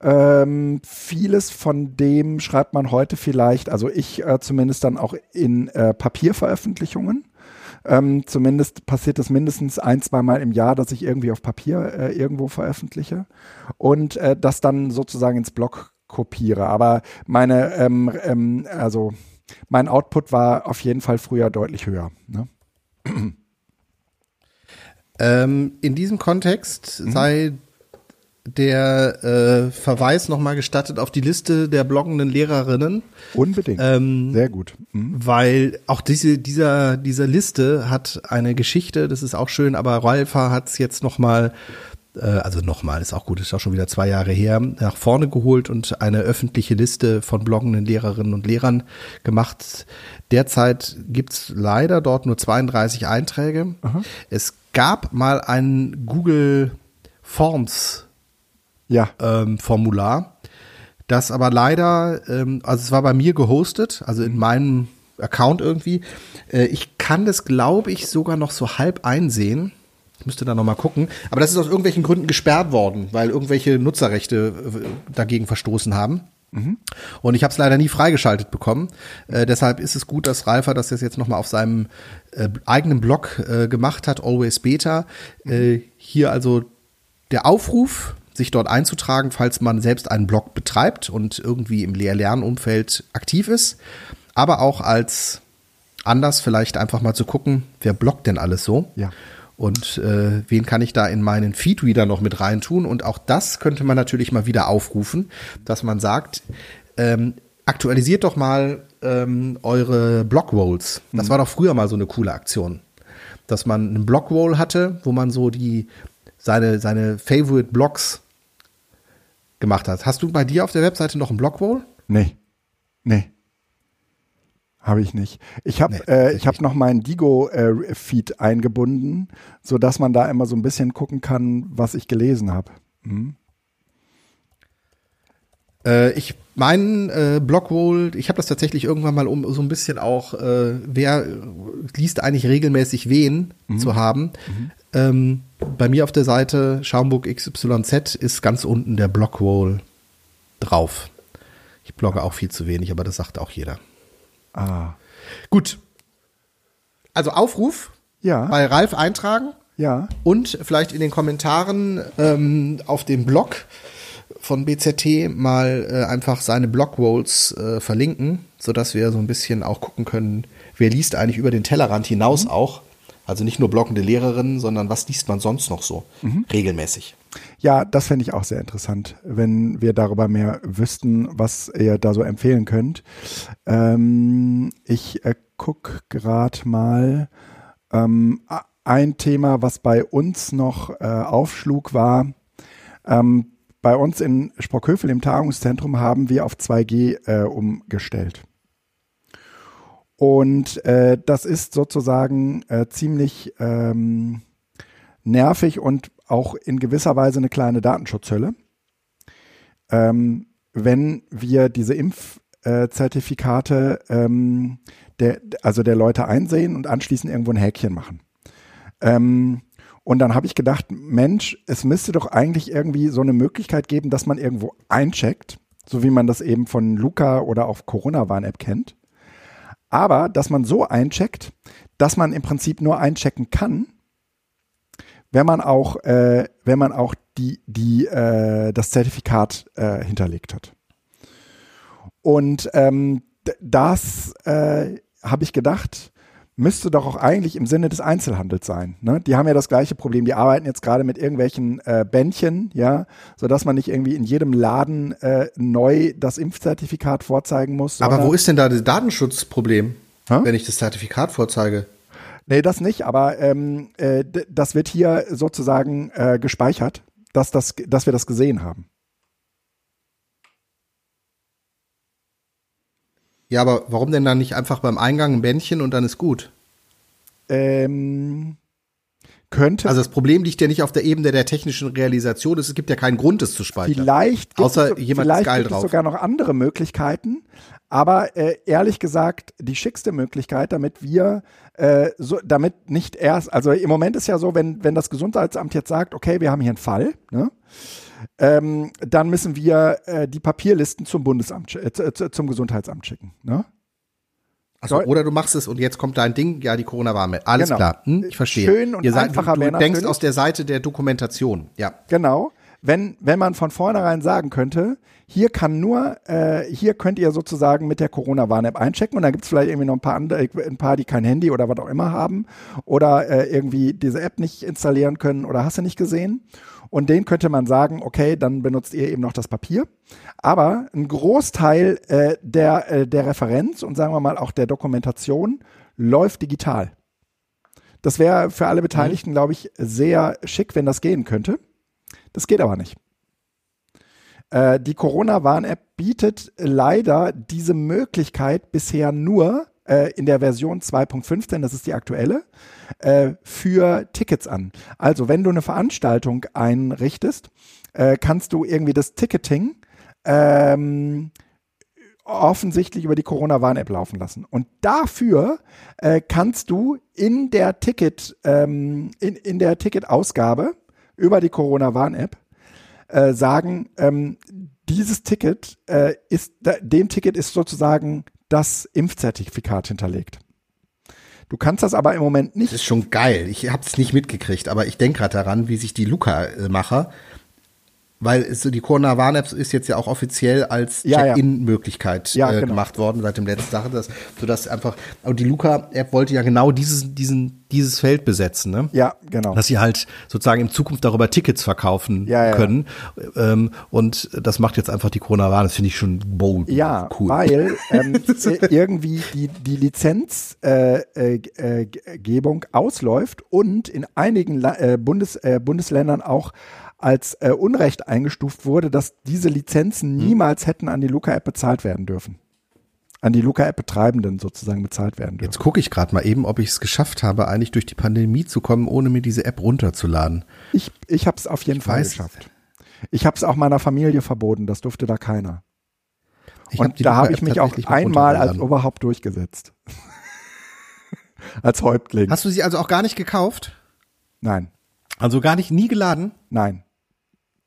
Ähm, vieles von dem schreibt man heute vielleicht, also ich äh, zumindest dann auch in äh, Papierveröffentlichungen. Ähm, zumindest passiert es mindestens ein, zwei Mal im Jahr, dass ich irgendwie auf Papier äh, irgendwo veröffentliche und äh, das dann sozusagen ins Blog kopiere. Aber meine, ähm, ähm, also mein Output war auf jeden Fall früher deutlich höher. Ne? Ähm, in diesem Kontext mhm. sei der äh, Verweis nochmal gestattet auf die Liste der bloggenden Lehrerinnen. Unbedingt. Ähm, Sehr gut. Mhm. Weil auch diese, dieser, dieser Liste hat eine Geschichte, das ist auch schön, aber Ralfa hat es jetzt nochmal, äh, also nochmal, ist auch gut, ist auch schon wieder zwei Jahre her, nach vorne geholt und eine öffentliche Liste von bloggenden Lehrerinnen und Lehrern gemacht. Derzeit gibt's leider dort nur 32 Einträge. Aha. Es gab mal einen Google Forms ja. ähm, Formular. Das aber leider, ähm, also es war bei mir gehostet, also in meinem Account irgendwie. Äh, ich kann das, glaube ich, sogar noch so halb einsehen. Ich müsste da noch mal gucken. Aber das ist aus irgendwelchen Gründen gesperrt worden, weil irgendwelche Nutzerrechte äh, dagegen verstoßen haben. Mhm. Und ich habe es leider nie freigeschaltet bekommen. Äh, deshalb ist es gut, dass Ralfer das jetzt noch mal auf seinem äh, eigenen Blog äh, gemacht hat, Always Beta. Äh, hier also der Aufruf sich dort einzutragen, falls man selbst einen Blog betreibt und irgendwie im Lehr-Lernumfeld aktiv ist, aber auch als anders vielleicht einfach mal zu gucken, wer bloggt denn alles so? Ja. Und äh, wen kann ich da in meinen Feedreader noch mit reintun? Und auch das könnte man natürlich mal wieder aufrufen, dass man sagt, ähm, aktualisiert doch mal ähm, eure Blogrolls. Das mhm. war doch früher mal so eine coole Aktion. Dass man einen Blogroll hatte, wo man so die seine, seine Favorite Blogs gemacht hat. Hast du bei dir auf der Webseite noch einen Blogwall? Nee. Nee. Habe ich nicht. Ich habe nee, äh, ich habe noch meinen Digo-Feed äh, eingebunden, so dass man da immer so ein bisschen gucken kann, was ich gelesen habe. Hm. Äh, ich meinen äh, Blogwall, ich habe das tatsächlich irgendwann mal um so ein bisschen auch, äh, wer liest eigentlich regelmäßig wen mhm. zu haben. Mhm. Ähm, bei mir auf der Seite Schaumburg XYZ ist ganz unten der Blogwall drauf. Ich blogge auch viel zu wenig, aber das sagt auch jeder. Ah. Gut. Also Aufruf ja. bei Ralf eintragen. Ja. Und vielleicht in den Kommentaren ähm, auf dem Blog von BZT mal äh, einfach seine Blogwalls äh, verlinken, sodass wir so ein bisschen auch gucken können, wer liest eigentlich über den Tellerrand hinaus mhm. auch also nicht nur blockende Lehrerinnen, sondern was liest man sonst noch so mhm. regelmäßig. Ja, das fände ich auch sehr interessant, wenn wir darüber mehr wüssten, was ihr da so empfehlen könnt. Ähm, ich äh, gucke gerade mal. Ähm, ein Thema, was bei uns noch äh, aufschlug, war, ähm, bei uns in Sprockhövel im Tagungszentrum haben wir auf 2G äh, umgestellt. Und äh, das ist sozusagen äh, ziemlich ähm, nervig und auch in gewisser Weise eine kleine Datenschutzhölle. Ähm, wenn wir diese Impfzertifikate ähm, der, also der Leute einsehen und anschließend irgendwo ein Häkchen machen. Ähm, und dann habe ich gedacht, Mensch, es müsste doch eigentlich irgendwie so eine Möglichkeit geben, dass man irgendwo eincheckt, so wie man das eben von Luca oder auch Corona-Warn-App kennt. Aber dass man so eincheckt, dass man im Prinzip nur einchecken kann, wenn man auch, äh, wenn man auch die, die, äh, das Zertifikat äh, hinterlegt hat. Und ähm, das äh, habe ich gedacht, müsste doch auch eigentlich im Sinne des Einzelhandels sein. Ne? Die haben ja das gleiche Problem. Die arbeiten jetzt gerade mit irgendwelchen äh, Bändchen, ja, sodass man nicht irgendwie in jedem Laden äh, neu das Impfzertifikat vorzeigen muss. Aber wo ist denn da das Datenschutzproblem, ha? wenn ich das Zertifikat vorzeige? Nee, das nicht, aber ähm, äh, das wird hier sozusagen äh, gespeichert, dass, das, dass wir das gesehen haben. Ja, aber warum denn dann nicht einfach beim Eingang ein Bändchen und dann ist gut? Ähm, könnte. Also das Problem liegt ja nicht auf der Ebene der technischen Realisation. Es gibt ja keinen Grund, es zu speichern. Vielleicht gibt außer es, jemand vielleicht ist geil gibt drauf. es sogar noch andere Möglichkeiten. Aber äh, ehrlich gesagt, die schickste Möglichkeit, damit wir, äh, so, damit nicht erst, also im Moment ist ja so, wenn, wenn das Gesundheitsamt jetzt sagt, okay, wir haben hier einen Fall, ne? Ähm, dann müssen wir äh, die Papierlisten zum Bundesamt, äh, zum Gesundheitsamt schicken. Ne? Also, oder du machst es und jetzt kommt dein Ding, ja, die Corona-Warme. Alles genau. klar, hm, ich verstehe. Schön und Ihr seid, einfacher du, du denkst aus der Seite der Dokumentation, ja. Genau. Wenn, wenn man von vornherein sagen könnte, hier kann nur, äh, hier könnt ihr sozusagen mit der Corona-Warn-App einchecken und dann gibt es vielleicht irgendwie noch ein paar andere, ein paar, die kein Handy oder was auch immer haben oder äh, irgendwie diese App nicht installieren können oder hast du nicht gesehen. Und den könnte man sagen, okay, dann benutzt ihr eben noch das Papier. Aber ein Großteil äh, der, äh, der Referenz und sagen wir mal auch der Dokumentation läuft digital. Das wäre für alle Beteiligten, mhm. glaube ich, sehr schick, wenn das gehen könnte. Das geht aber nicht. Äh, die Corona-Warn-App bietet leider diese Möglichkeit bisher nur äh, in der Version 2.15, das ist die aktuelle, äh, für Tickets an. Also wenn du eine Veranstaltung einrichtest, äh, kannst du irgendwie das Ticketing ähm, offensichtlich über die Corona-Warn-App laufen lassen. Und dafür äh, kannst du in der Ticket, ähm, in, in der Ticketausgabe über die Corona-Warn-App äh, sagen, ähm, dieses Ticket äh, ist, dem Ticket ist sozusagen das Impfzertifikat hinterlegt. Du kannst das aber im Moment nicht. Das ist schon geil. Ich habe es nicht mitgekriegt, aber ich denke gerade daran, wie sich die Luca-Macher weil es, die Corona Warn-App ist jetzt ja auch offiziell als Check-in-Möglichkeit ja, äh, genau. gemacht worden seit dem letzten Tag, dass, sodass einfach, und die Luca-App wollte ja genau dieses, diesen, dieses Feld besetzen, ne? Ja, genau. Dass sie halt sozusagen in Zukunft darüber Tickets verkaufen ja, können. Ähm, und das macht jetzt einfach die Corona Warn, das finde ich schon bold. Ja, cool. weil ähm, [laughs] irgendwie die, die Lizenzgebung äh, äh, äh, ausläuft und in einigen La äh, Bundes, äh, Bundesländern auch als äh, Unrecht eingestuft wurde, dass diese Lizenzen hm. niemals hätten an die Luca-App bezahlt werden dürfen. An die Luca-App-Betreibenden sozusagen bezahlt werden dürfen. Jetzt gucke ich gerade mal eben, ob ich es geschafft habe, eigentlich durch die Pandemie zu kommen, ohne mir diese App runterzuladen. Ich, ich habe es auf jeden ich Fall weiß. geschafft. Ich habe es auch meiner Familie verboten, das durfte da keiner. Ich Und hab da habe ich mich auch einmal als überhaupt durchgesetzt. [laughs] als Häuptling. Hast du sie also auch gar nicht gekauft? Nein. Also gar nicht, nie geladen? Nein.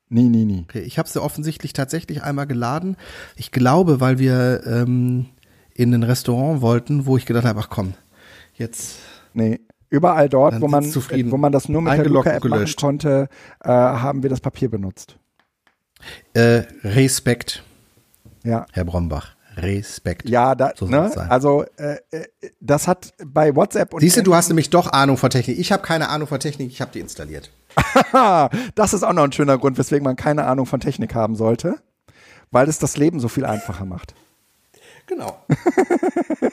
Nie, nie, nie. Okay, ich habe sie offensichtlich tatsächlich einmal geladen. Ich glaube, weil wir ähm, in ein Restaurant wollten, wo ich gedacht habe, ach komm, jetzt. Nee. Überall dort, wo man, wo man das nur mit der Luca-App machen konnte, äh, haben wir das Papier benutzt. Äh, Respekt. Ja. Herr Brombach. Respekt. Ja, da, So ne? sein. also äh, äh, das hat bei WhatsApp und Siehst du, du hast nämlich doch Ahnung von Technik. Ich habe keine Ahnung von Technik, ich habe die installiert. [laughs] Das ist auch noch ein schöner Grund, weswegen man keine Ahnung von Technik haben sollte, weil es das Leben so viel einfacher macht. Genau. [laughs]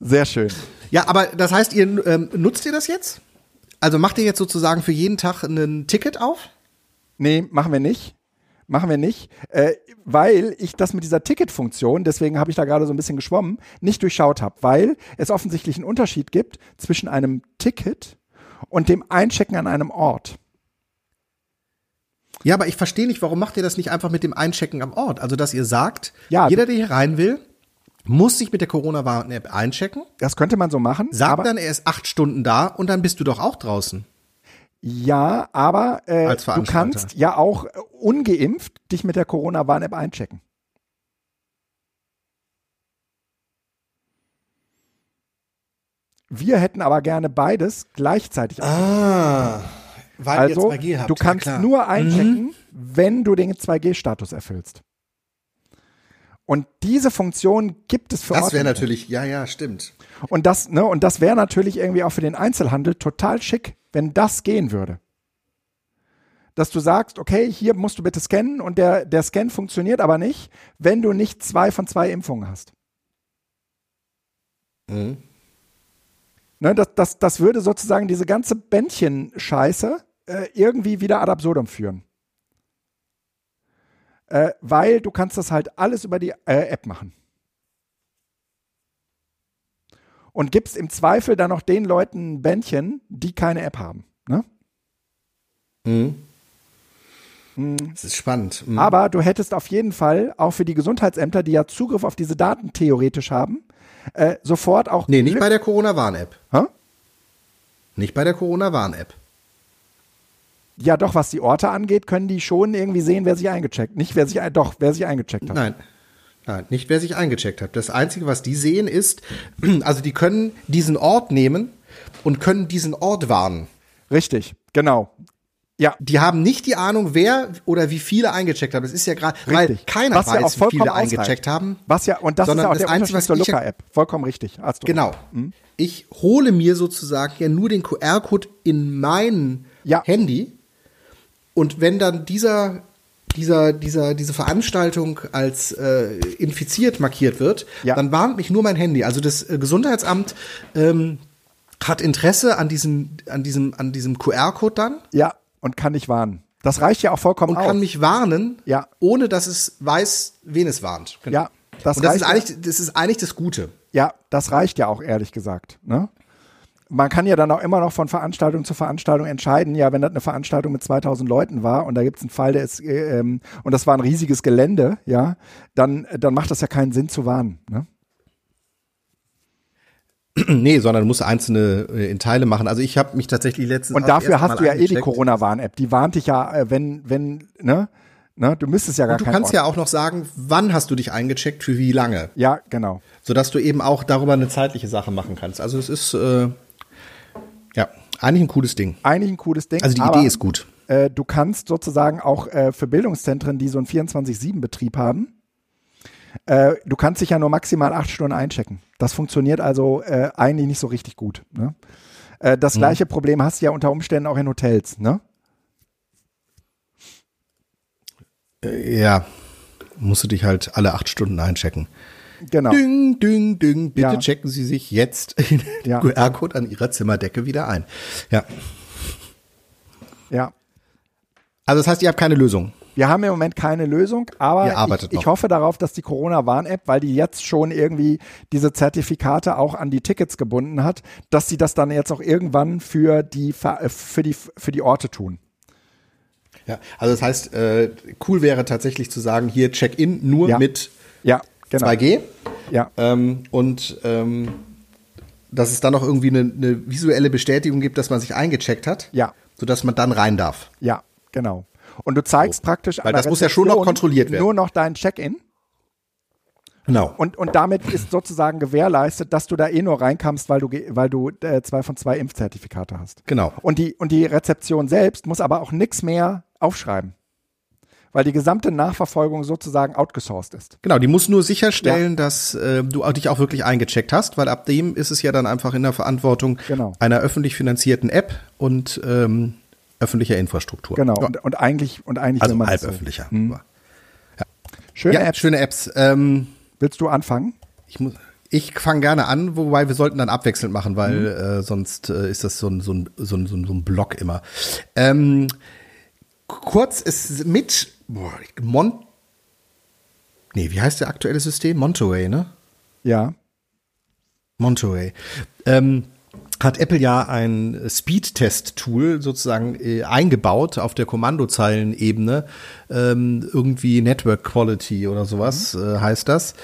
Sehr schön. Ja, aber das heißt, ihr ähm, nutzt ihr das jetzt? Also macht ihr jetzt sozusagen für jeden Tag ein Ticket auf? Nee, machen wir nicht. Machen wir nicht, äh, weil ich das mit dieser Ticketfunktion, deswegen habe ich da gerade so ein bisschen geschwommen, nicht durchschaut habe, weil es offensichtlich einen Unterschied gibt zwischen einem Ticket und dem Einchecken an einem Ort. Ja, aber ich verstehe nicht, warum macht ihr das nicht einfach mit dem Einchecken am Ort? Also, dass ihr sagt, Ja, jeder, der hier rein will, muss sich mit der Corona-Warn-App einchecken, Das könnte man so machen. sagt aber, dann, er ist acht Stunden da und dann bist du doch auch draußen. Ja, aber äh, du kannst ja auch äh, ungeimpft dich mit der Corona-Warn-App einchecken. Wir hätten aber gerne beides gleichzeitig. Ah, weil also, du kannst nur einchecken, wenn du den 2G-Status erfüllst. Und diese Funktion gibt es für Das wäre natürlich, ja, ja, stimmt. Und das, ne, und das wäre natürlich irgendwie auch für den Einzelhandel total schick, wenn das gehen würde. Dass du sagst, okay, hier musst du bitte scannen und der, der Scan funktioniert aber nicht, wenn du nicht zwei von zwei Impfungen hast. Mhm. Ne, das, das, das würde sozusagen diese ganze Bändchen-Scheiße äh, irgendwie wieder ad absurdum führen. Äh, weil du kannst das halt alles über die äh, App machen. Und gibst im Zweifel dann noch den Leuten ein Bändchen, die keine App haben. Ne? Mhm. Das ist spannend. Mhm. Aber du hättest auf jeden Fall auch für die Gesundheitsämter, die ja Zugriff auf diese Daten theoretisch haben, äh, sofort auch. nee, nicht bei der Corona-Warn-App. Nicht bei der Corona-Warn-App. Ja, doch, was die Orte angeht, können die schon irgendwie sehen, wer sich eingecheckt. Nicht wer sich, doch, wer sich eingecheckt hat. Nein. Nein, nicht wer sich eingecheckt hat. Das Einzige, was die sehen, ist, [clears throat] also die können diesen Ort nehmen und können diesen Ort warnen. Richtig, genau. Ja, Die haben nicht die Ahnung, wer oder wie viele eingecheckt haben. Das ist ja gerade, weil keiner Was ja auch weiß, wie viele ausreicht. eingecheckt haben. Was ja, und das ist ja auch das der Einzige, zur was ja- Luca-App. Vollkommen richtig. Hast du Genau. Hm? Ich hole mir sozusagen ja nur den QR-Code in mein Ja. Handy und wenn dann dieser dieser, dieser, diese Veranstaltung als äh, infiziert markiert wird, Ja. dann warnt mich nur mein Handy. Also das äh, Gesundheitsamt ähm, hat Interesse an diesem, an diesem, an diesem QR-Code dann Ja, und kann nicht warnen. Das reicht ja auch vollkommen und aus. kann mich warnen, Ja. ohne dass es weiß, wen es warnt. Genau. Ja, das und das ist, reicht eigentlich, das ist eigentlich das Gute. Ja, das reicht ja auch ehrlich gesagt. Ne? Man kann ja dann auch immer noch von Veranstaltung zu Veranstaltung entscheiden. Ja, wenn das eine Veranstaltung mit 2000 Leuten war und da gibt es einen Fall, der ist, äh, ähm, und das war ein riesiges Gelände, ja, dann, dann macht das ja keinen Sinn zu warnen. Ne? [clears throat] Nee, sondern du musst einzelne äh, in Teile machen. Also ich habe mich tatsächlich letztens Und dafür hast du ja eh die. Corona-Warn-App. Die warnt dich ja, äh, wenn, wenn, ne? ne? Du müsstest ja gar Und du kannst Ort- ja auch noch sagen, wann hast du dich eingecheckt, für wie lange, Ja, genau. sodass du eben auch darüber eine zeitliche Sache machen kannst. Also es ist äh, ja eigentlich ein cooles Ding. Eigentlich ein cooles Ding. Also die aber, Idee ist gut. Äh, du kannst sozusagen auch äh, für Bildungszentren, die so einen 24-7-Betrieb haben, äh, du kannst dich ja nur maximal acht Stunden einchecken. Das funktioniert also äh, eigentlich nicht so richtig gut. Ne? Äh, Mhm. das gleiche Problem hast du ja unter Umständen auch in Hotels. Ne? Äh, ja, musst du dich halt alle acht Stunden einchecken. Genau. Ding, ding, ding. Bitte Ja. checken Sie sich jetzt [laughs] den Ja. QR-Code an Ihrer Zimmerdecke wieder ein. Ja. Ja. Also das heißt, ihr habt keine Lösung. Wir haben im Moment keine Lösung, aber ich, ich hoffe darauf, dass die Corona-Warn-App, weil die jetzt schon irgendwie diese Zertifikate auch an die Tickets gebunden hat, dass sie das dann jetzt auch irgendwann für die, äh, für die, für die Orte tun. Ja, also das heißt, äh, cool wäre tatsächlich zu sagen, hier Check-in nur Ja. mit Ja, genau. 2G. Ja, Ähm, und ähm, dass es dann noch irgendwie eine, eine visuelle Bestätigung gibt, dass man sich eingecheckt hat, Ja. sodass man dann rein darf. ja, genau. Und du zeigst praktisch Weil das muss ja schon noch kontrolliert werden. Nur noch dein Check-in Genau. und, und damit ist sozusagen gewährleistet, dass du da eh nur reinkamst, weil du, weil du äh, zwei von zwei Impfzertifikate hast. Genau. Und die, und die Rezeption selbst muss aber auch nichts mehr aufschreiben. Weil die gesamte Nachverfolgung sozusagen outgesourced ist. Genau, die muss nur sicherstellen, ja. dass äh, du dich auch wirklich eingecheckt hast, weil ab dem ist es ja dann einfach in der Verantwortung genau. einer öffentlich finanzierten App und ähm, öffentlicher Infrastruktur. Genau, ja. und, und, eigentlich, und eigentlich also halböffentlicher. Hm. Ja. Schöne Apps. Schöne Apps. Ähm, Willst du anfangen? Ich muss. Ich fange gerne an, wobei wir sollten dann abwechselnd machen, weil mhm. äh, sonst äh, ist das so ein, so ein, so ein, so ein Block immer. Ähm, kurz ist mit boah, Mon Nee, wie heißt der aktuelle System? Monterey, ne? Ja. Monterey. Ähm, hat Apple ja ein Speed-Test-Tool sozusagen äh, eingebaut auf der Kommandozeilenebene, ähm, irgendwie Network Quality oder sowas mhm. äh, heißt das.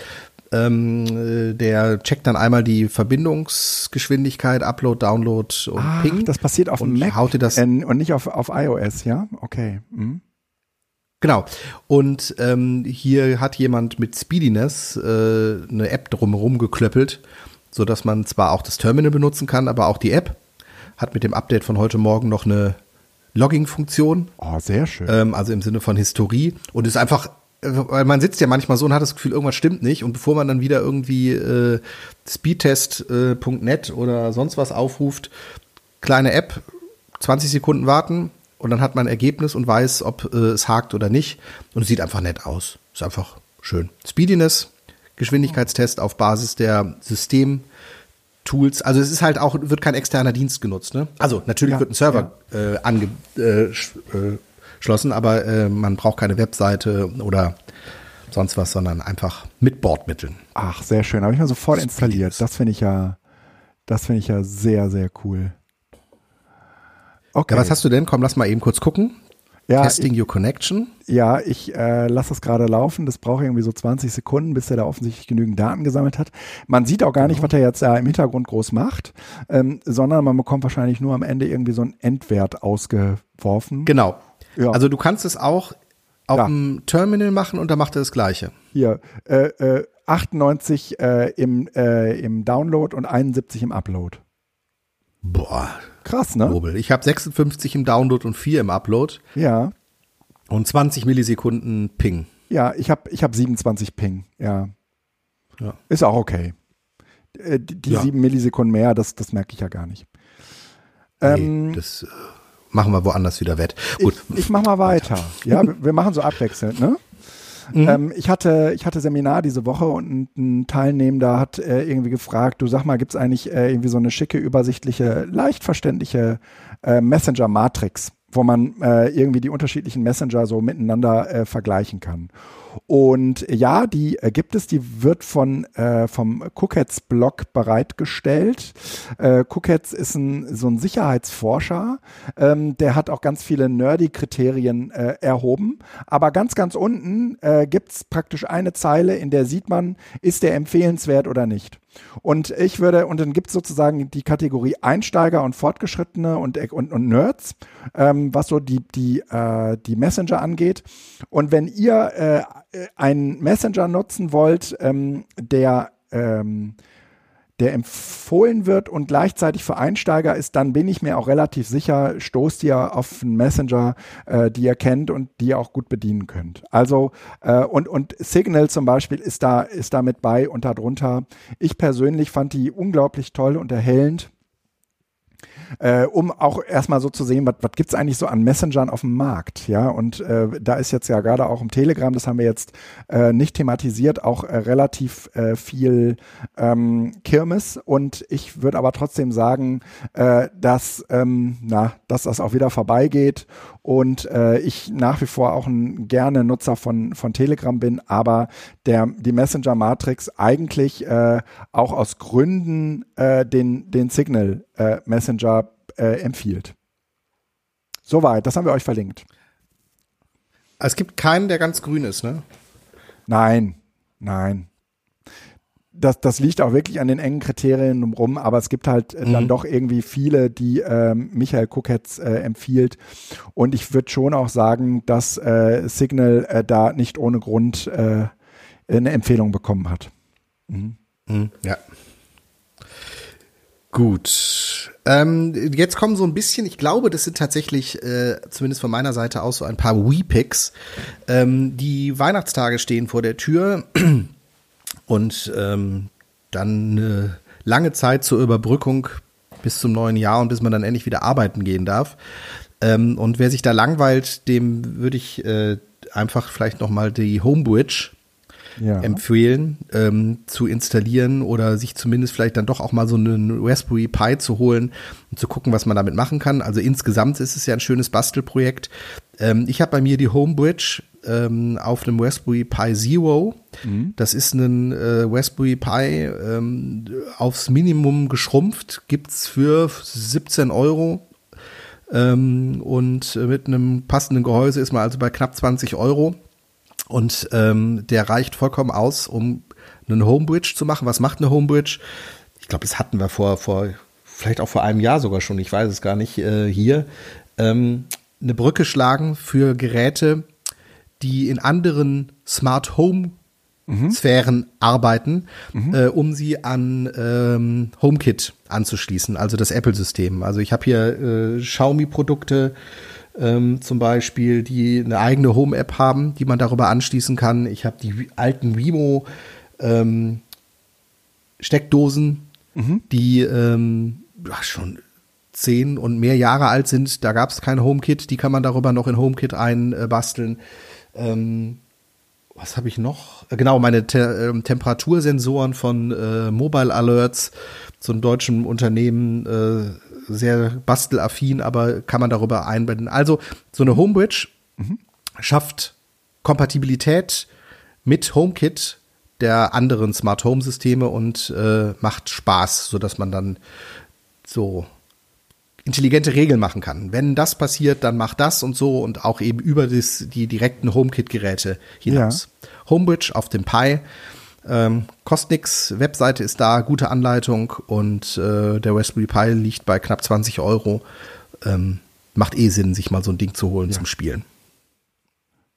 Ähm, äh, der checkt dann einmal die Verbindungsgeschwindigkeit, Upload, Download und Ach, Ping. Das passiert auf dem Mac haut dir das und nicht auf, auf iOS, ja? Okay. Mhm. Genau. Und ähm, hier hat jemand mit Speediness äh, eine App drumherum geklöppelt, so dass man zwar auch das Terminal benutzen kann, aber auch die App hat mit dem Update von heute Morgen noch eine Logging-Funktion. Oh, sehr schön. Ähm, also im Sinne von Historie und ist einfach weil man sitzt ja manchmal so und hat das Gefühl, irgendwas stimmt nicht. Und bevor man dann wieder irgendwie äh, speedtest.net äh, oder sonst was aufruft, kleine App, 20 Sekunden warten und dann hat man ein Ergebnis und weiß, ob äh, es hakt oder nicht. Und es sieht einfach nett aus. Ist einfach schön. Speediness, Geschwindigkeitstest auf Basis der System. Tools, also es ist halt auch, wird kein externer Dienst genutzt, ne? Also natürlich ja, wird ein Server ja. äh, ange, äh, äh aber äh, man braucht keine Webseite oder sonst was, sondern einfach mit Bordmitteln. Ach, sehr schön. Habe ich mal sofort installiert. Das finde ich ja, das finde ich ja sehr, sehr cool. Okay. Ja, was hast du denn? Komm, lass mal eben kurz gucken. Ja, Testing ich, Your Connection. Ja, ich äh, lasse es gerade laufen. Das braucht irgendwie so 20 Sekunden, bis er da offensichtlich genügend Daten gesammelt hat. Man sieht auch gar nicht, genau. was er jetzt da im Hintergrund groß macht, ähm, sondern man bekommt wahrscheinlich nur am Ende irgendwie so einen Endwert ausgeworfen. Genau. Ja. Also du kannst es auch auf ja. dem Terminal machen und da macht er das Gleiche. Hier, äh, äh, 98 äh, im, äh, im Download und 71 im Upload. Boah. Krass, ne? Nobel. Ich habe 56 im Download und 4 im Upload. Ja. Und 20 Millisekunden Ping. Ja, ich habe ich hab 27 Ping, ja. ja. Ist auch okay. Äh, die, die ja. 7 Millisekunden mehr, das, das merke ich ja gar nicht. Nee, ähm, das äh, machen wir woanders wieder wett. Gut. Ich, ich mach mal weiter. Ja, wir machen so abwechselnd, ne? Mhm. Ähm, ich, hatte, ich hatte Seminar diese Woche und ein Teilnehmender hat äh, irgendwie gefragt, du sag mal, gibt es eigentlich äh, irgendwie so eine schicke, übersichtliche, leicht verständliche äh, Messenger-Matrix, wo man äh, irgendwie die unterschiedlichen Messenger so miteinander äh, vergleichen kann? Und ja, die äh, gibt es, die wird von äh, vom Cookheads Blog bereitgestellt. Äh, Cookheads ist ein, so ein Sicherheitsforscher, ähm, der hat auch ganz viele Nerdy-Kriterien äh, erhoben. Aber ganz, ganz unten äh, gibt es praktisch eine Zeile, in der sieht man, ist der empfehlenswert oder nicht. Und ich würde, und dann gibt es sozusagen die Kategorie Einsteiger und Fortgeschrittene und, und, und Nerds, ähm, was so die, die, äh, die Messenger angeht. Und wenn ihr äh, einen Messenger nutzen wollt, ähm, der ähm, der empfohlen wird und gleichzeitig für Einsteiger ist, dann bin ich mir auch relativ sicher, stoßt ihr auf einen Messenger, äh, die ihr kennt und die ihr auch gut bedienen könnt. Also äh, und, und Signal zum Beispiel ist da, ist da mit bei und darunter. Ich persönlich fand die unglaublich toll und erhellend äh, um auch erstmal so zu sehen, was, was gibt es eigentlich so an Messengern auf dem Markt, ja, und äh, da ist jetzt ja gerade auch im Telegram, das haben wir jetzt äh, nicht thematisiert, auch äh, relativ äh, viel ähm, Kirmes. Und ich würde aber trotzdem sagen, äh, dass, ähm, na, dass das auch wieder vorbeigeht und äh, ich nach wie vor auch ein gerne Nutzer von, von Telegram bin, aber der, die Messenger Matrix eigentlich äh, auch aus Gründen äh, den, den Signal äh, Messenger äh, empfiehlt. Soweit, das haben wir euch verlinkt. Es gibt keinen, der ganz grün ist, ne? Nein, nein das, das liegt auch wirklich an den engen Kriterien rum, aber es gibt halt äh, mhm. dann doch irgendwie viele, die ähm, Michael Cooketz äh, empfiehlt. Und ich würde schon auch sagen, dass äh, Signal äh, da nicht ohne Grund äh, eine Empfehlung bekommen hat. Mhm. Mhm, ja. Gut. Ähm, jetzt kommen so ein bisschen, ich glaube, das sind tatsächlich, äh, zumindest von meiner Seite aus, so ein paar Wii-Picks. Ähm, die Weihnachtstage stehen vor der Tür und ähm, dann eine lange Zeit zur Überbrückung bis zum neuen Jahr und bis man dann endlich wieder arbeiten gehen darf. Ähm, und wer sich da langweilt, dem würde ich äh, einfach vielleicht noch mal die Homebridge ja. empfehlen, ähm, zu installieren oder sich zumindest vielleicht dann doch auch mal so einen Raspberry Pi zu holen und zu gucken, was man damit machen kann. Also insgesamt ist es ja ein schönes Bastelprojekt. Ähm, ich habe bei mir die Homebridge ähm, auf einem Raspberry Pi Zero. Mhm. Das ist ein äh, Raspberry Pi ähm, aufs Minimum geschrumpft, gibt's für 17 Euro. Ähm, und mit einem passenden Gehäuse ist man also bei knapp 20 Euro. Und ähm, der reicht vollkommen aus, um einen Homebridge zu machen. Was macht eine Homebridge? Ich glaube, das hatten wir vor, vor, vielleicht auch vor einem Jahr sogar schon, ich weiß es gar nicht, äh, hier. Ähm, eine Brücke schlagen für Geräte, die in anderen Smart Home Sphären mhm. arbeiten, mhm. Äh, um sie an ähm, HomeKit anzuschließen, also das Apple-System. Also ich habe hier äh, Xiaomi-Produkte, ähm, zum Beispiel, die eine eigene Home-App haben, die man darüber anschließen kann. Ich habe die alten Wimo ähm, Steckdosen, mhm. die ähm, schon zehn und mehr Jahre alt sind. Da gab es kein HomeKit, die kann man darüber noch in HomeKit einbasteln. Ähm, was habe ich noch? Äh, genau, meine Te äh, Temperatursensoren von äh, Mobile Alerts, so einem deutschen Unternehmen, äh, sehr bastelaffin, aber kann man darüber einbinden. Also so eine Homebridge mhm. schafft Kompatibilität mit HomeKit der anderen Smart Home Systeme und äh, macht Spaß, so dass man dann so intelligente Regeln machen kann. Wenn das passiert, dann macht das und so und auch eben über das, die direkten HomeKit-Geräte hinaus. Ja. Homebridge auf dem Pi ähm, kostet nix, Webseite ist da, gute Anleitung und äh, der Raspberry Pi liegt bei knapp 20 Euro. Ähm, macht eh Sinn, sich mal so ein Ding zu holen ja. zum Spielen.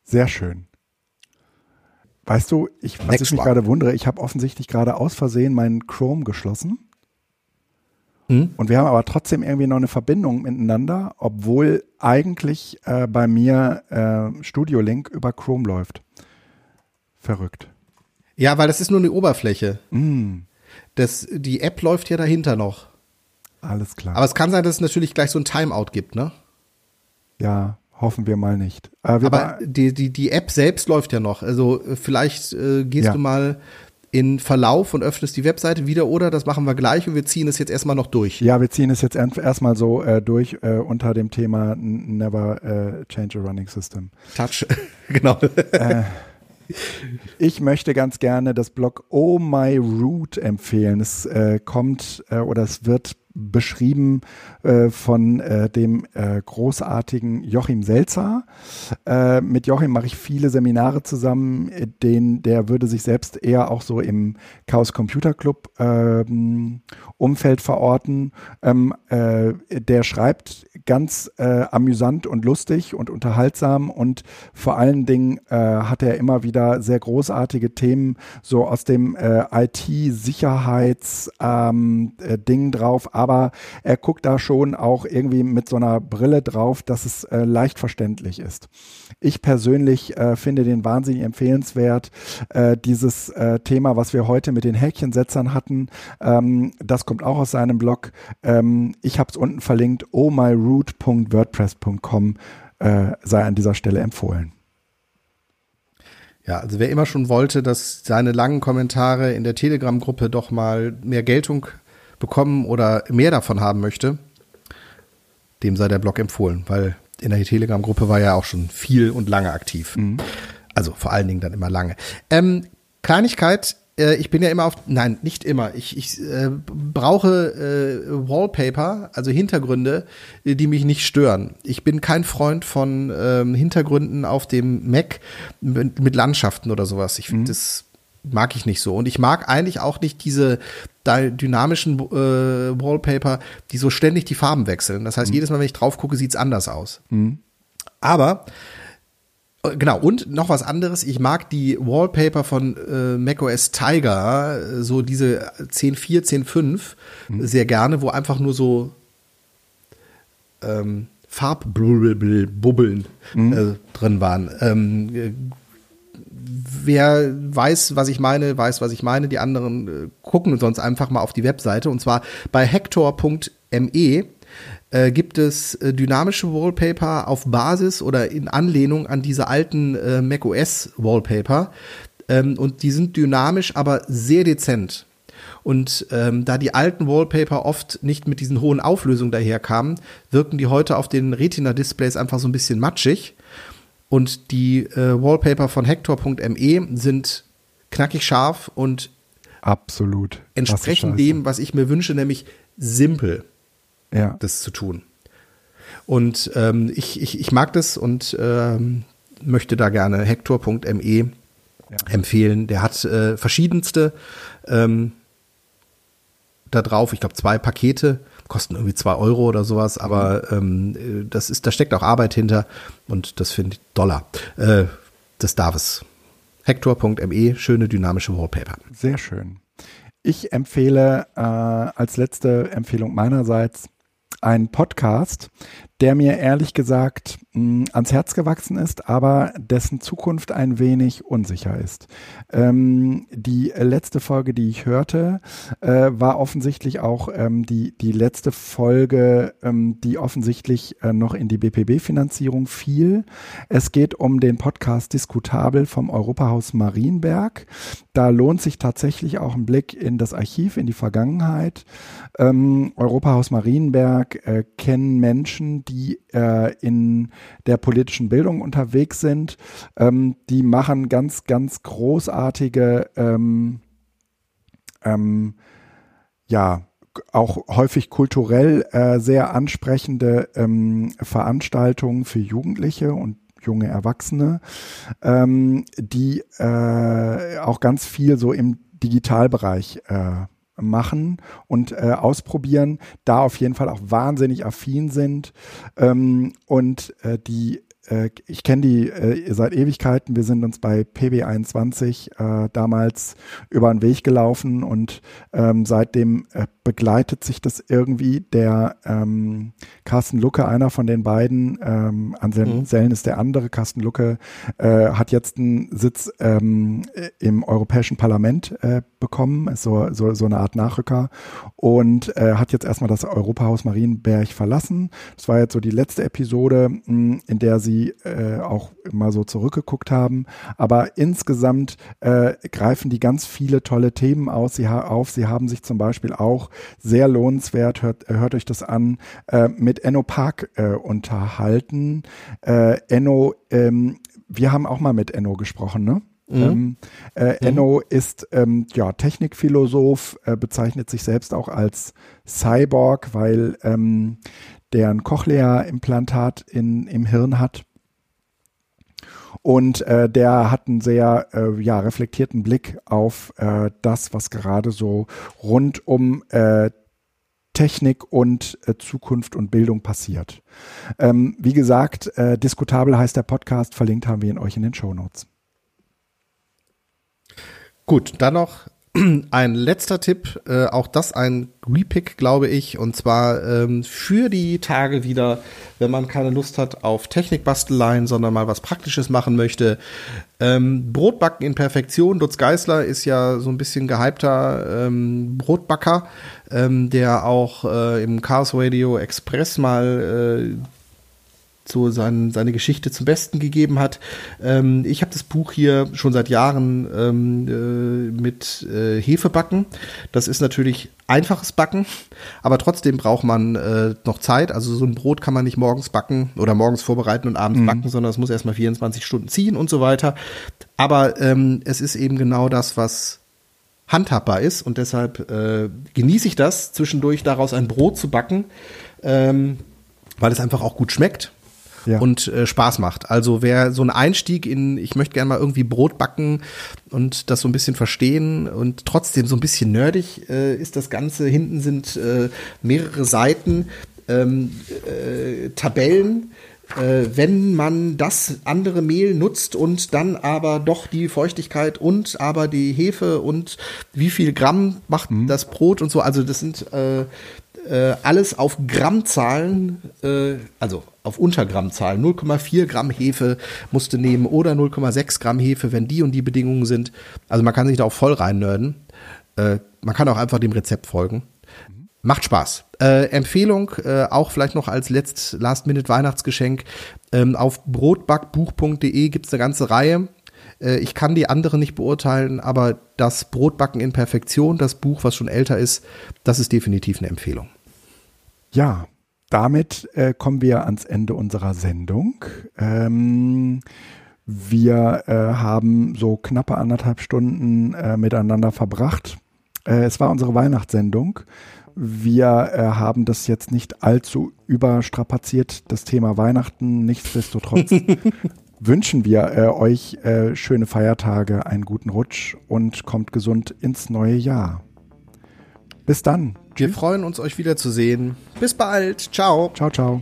Sehr schön. Weißt du, ich, was ich mich gerade wundere, ich habe offensichtlich gerade aus Versehen meinen Chrome geschlossen. Hm? Und wir haben aber trotzdem irgendwie noch eine Verbindung miteinander, obwohl eigentlich äh, bei mir äh, Studio Link über Chrome läuft. Verrückt. Ja, weil das ist nur eine Oberfläche. Mm. Das, die App läuft ja dahinter noch. Alles klar. Aber es kann sein, dass es natürlich gleich so ein Timeout gibt, ne? Ja, hoffen wir mal nicht. Äh, Aber die, die, die App selbst läuft ja noch. Also äh, vielleicht äh, gehst ja. du mal in Verlauf und öffnest die Webseite wieder oder das machen wir gleich und wir ziehen es jetzt erstmal noch durch. Ja, wir ziehen es jetzt erstmal so äh, durch äh, unter dem Thema Never äh, Change a Running System. Touch, [laughs] genau. Äh, ich möchte ganz gerne das Blog Oh My Root empfehlen. Es äh, kommt äh, oder es wird beschrieben äh, von äh, dem äh, großartigen Joachim Selzer. Äh, mit Joachim mache ich viele Seminare zusammen, den, der würde sich selbst eher auch so im Chaos Computer Club ähm, Umfeld verorten. Ähm, äh, der schreibt ganz äh, amüsant und lustig und unterhaltsam und vor allen Dingen äh, hat er immer wieder sehr großartige Themen so aus dem äh, IT-Sicherheits-Ding ähm, äh, drauf, aber er guckt da schon auch irgendwie mit so einer Brille drauf, dass es äh, leicht verständlich ist. Ich persönlich finde den wahnsinnig empfehlenswert. Dieses Thema, was wir heute mit den Häkchensetzern hatten, ähm, das kommt auch aus seinem Blog. Ähm, ich habe es unten verlinkt, ohmyroot.wordpress.com äh, sei an dieser Stelle empfohlen. Ja, also wer immer schon wollte, dass seine langen Kommentare in der Telegram-Gruppe doch mal mehr Geltung bekommen oder mehr davon haben möchte, dem sei der Blog empfohlen, weil in der Telegram-Gruppe war ja auch schon viel und lange aktiv. Mhm. Also vor allen Dingen dann immer lange. Ähm, Kleinigkeit, äh, ich bin ja immer auf, nein, nicht immer. Ich, ich äh, brauche äh, Wallpaper, also Hintergründe, die mich nicht stören. Ich bin kein Freund von ähm, Hintergründen auf dem Mac mit, mit Landschaften oder sowas. Ich finde mhm. das mag ich nicht so. Und ich mag eigentlich auch nicht diese dynamischen äh, Wallpaper, die so ständig die Farben wechseln. Das heißt, mhm. jedes Mal, wenn ich drauf gucke, sieht's anders aus. Mhm. Aber Äh, genau, und noch was anderes. Ich mag die Wallpaper von äh, macOS Tiger, äh, so diese 10.4, 10.5, mhm. sehr gerne, wo einfach nur so ähm, Farbbubbeln mhm. äh, drin waren. Ähm, wer weiß, was ich meine, weiß, was ich meine. Die anderen äh, gucken sonst einfach mal auf die Webseite. Und zwar bei hector.me äh, gibt es äh, dynamische Wallpaper auf Basis oder in Anlehnung an diese alten äh, macOS Wallpaper. Ähm, und die sind dynamisch, aber sehr dezent. Und ähm, da die alten Wallpaper oft nicht mit diesen hohen Auflösungen daherkamen, wirken die heute auf den Retina-Displays einfach so ein bisschen matschig. Und die äh, Wallpaper von Hector.me sind knackig scharf und absolut entsprechen dem, was ich mir wünsche, nämlich simpel ja. das zu tun. Und ähm, ich, ich, ich mag das und ähm, möchte da gerne Hector.me ja. empfehlen. Der hat äh, verschiedenste ähm, da drauf. Ich glaube, zwei Pakete kosten irgendwie zwei Euro oder sowas, aber ähm, äh, das ist, da steckt auch Arbeit hinter und das finde ich Dollar. Äh, das darf es. Hector.me, schöne dynamische Wallpaper. Sehr schön. Ich empfehle äh, als letzte Empfehlung meinerseits einen Podcast, der mir ehrlich gesagt mh, ans Herz gewachsen ist, aber dessen Zukunft ein wenig unsicher ist. Ähm, die letzte Folge, die ich hörte, äh, war offensichtlich auch ähm, die, die letzte Folge, ähm, die offensichtlich äh, noch in die BPB-Finanzierung fiel. Es geht um den Podcast Diskutabel vom Europahaus Marienberg. Da lohnt sich tatsächlich auch ein Blick in das Archiv, in die Vergangenheit. Ähm, Europahaus Marienberg äh, kennen Menschen, die die äh, in der politischen Bildung unterwegs sind. Ähm, die machen ganz, ganz großartige, ähm, ähm, ja, auch häufig kulturell äh, sehr ansprechende ähm, Veranstaltungen für Jugendliche und junge Erwachsene, ähm, die äh, auch ganz viel so im Digitalbereich äh, machen und äh, ausprobieren, da auf jeden Fall auch wahnsinnig affin sind. Ähm, und äh, die äh, ich kenne die äh, seit Ewigkeiten. Wir sind uns bei PB21 äh, damals über den Weg gelaufen und ähm, seitdem äh, begleitet sich das irgendwie. Der ähm, Carsten Lucke, einer von den beiden, ähm, Anselm mhm. Sellen ist der andere. Carsten Lucke äh, hat jetzt einen Sitz ähm, im Europäischen Parlament bekommen, ist so, so, so eine Art Nachrücker und hat jetzt erstmal das Europahaus Marienberg verlassen. Das war jetzt so die letzte Episode, mh, in der sie äh, auch mal so zurückgeguckt haben. Aber insgesamt äh, greifen die ganz viele tolle Themen aus, sie auf. Sie haben sich zum Beispiel auch sehr lohnenswert, hört, hört euch das an, äh, mit Enno Park äh, unterhalten. Äh, Enno, ähm, wir haben auch mal mit Enno gesprochen, ne? Mhm. Ähm, äh, mhm. Enno ist ähm, ja Technikphilosoph, äh, bezeichnet sich selbst auch als Cyborg, weil ähm, der ein Cochlea-Implantat im Hirn hat. Und äh, der hat einen sehr äh, ja, reflektierten Blick auf äh, das, was gerade so rund um äh, Technik und äh, Zukunft und Bildung passiert. Ähm, wie gesagt, äh, diskutabel heißt der Podcast, verlinkt haben wir ihn euch in den Show Notes. Gut, dann noch [clears throat] ein letzter Tipp, äh, auch das ein Repick, glaube ich, und zwar ähm, für die Tage wieder, wenn man keine Lust hat auf Technikbasteleien, sondern mal was Praktisches machen möchte. Ähm, Brotbacken in Perfektion. Lutz Geisler ist ja so ein bisschen gehypter ähm, Brotbacker, ähm, der auch äh, im Chaos Radio Express mal äh, so sein, seine Geschichte zum Besten gegeben hat. Ähm, ich habe das Buch hier schon seit Jahren ähm, äh, mit äh, Hefebacken. Das ist natürlich einfaches Backen, aber trotzdem braucht man äh, noch Zeit. Also so ein Brot kann man nicht morgens backen oder morgens vorbereiten und abends mhm. backen, sondern es muss erstmal 24 Stunden ziehen und so weiter. Aber ähm, es ist eben genau das, was handhabbar ist und deshalb äh, genieße ich das, zwischendurch daraus ein Brot zu backen, ähm, weil es einfach auch gut schmeckt ja. und äh, Spaß macht. Also wer so einen Einstieg in, ich möchte gerne mal irgendwie Brot backen und das so ein bisschen verstehen und trotzdem so ein bisschen nerdig äh, ist das Ganze. Hinten sind äh, mehrere Seiten, ähm, äh, Tabellen äh, wenn man das andere Mehl nutzt und dann aber doch die Feuchtigkeit und aber die Hefe und wie viel Gramm macht mhm. das Brot und so. Also das sind äh, äh, alles auf Grammzahlen, äh, also auf Untergrammzahlen. 0,4 Gramm Hefe musste nehmen oder 0,6 Gramm Hefe, wenn die und die Bedingungen sind. Also man kann sich da auch voll reinnörden. Äh, man kann auch einfach dem Rezept folgen. Macht Spaß. Äh, Empfehlung, äh, auch vielleicht noch als letzt Last-Minute-Weihnachtsgeschenk. Ähm, auf brotbackbuch.de gibt's eine ganze Reihe. Äh, ich kann die andere nicht beurteilen, aber das Brotbacken in Perfektion, das Buch, was schon älter ist, das ist definitiv eine Empfehlung. Ja, damit äh, kommen wir ans Ende unserer Sendung. Ähm, wir äh, haben so knappe anderthalb Stunden äh, miteinander verbracht. Äh, es war unsere Weihnachtssendung. Wir äh, haben das jetzt nicht allzu überstrapaziert, das Thema Weihnachten. Nichtsdestotrotz [laughs] wünschen wir äh, euch schöne Feiertage, einen guten Rutsch und kommt gesund ins neue Jahr. Bis dann. Wir freuen uns, euch wiederzusehen. Bis bald. Ciao. Ciao, ciao.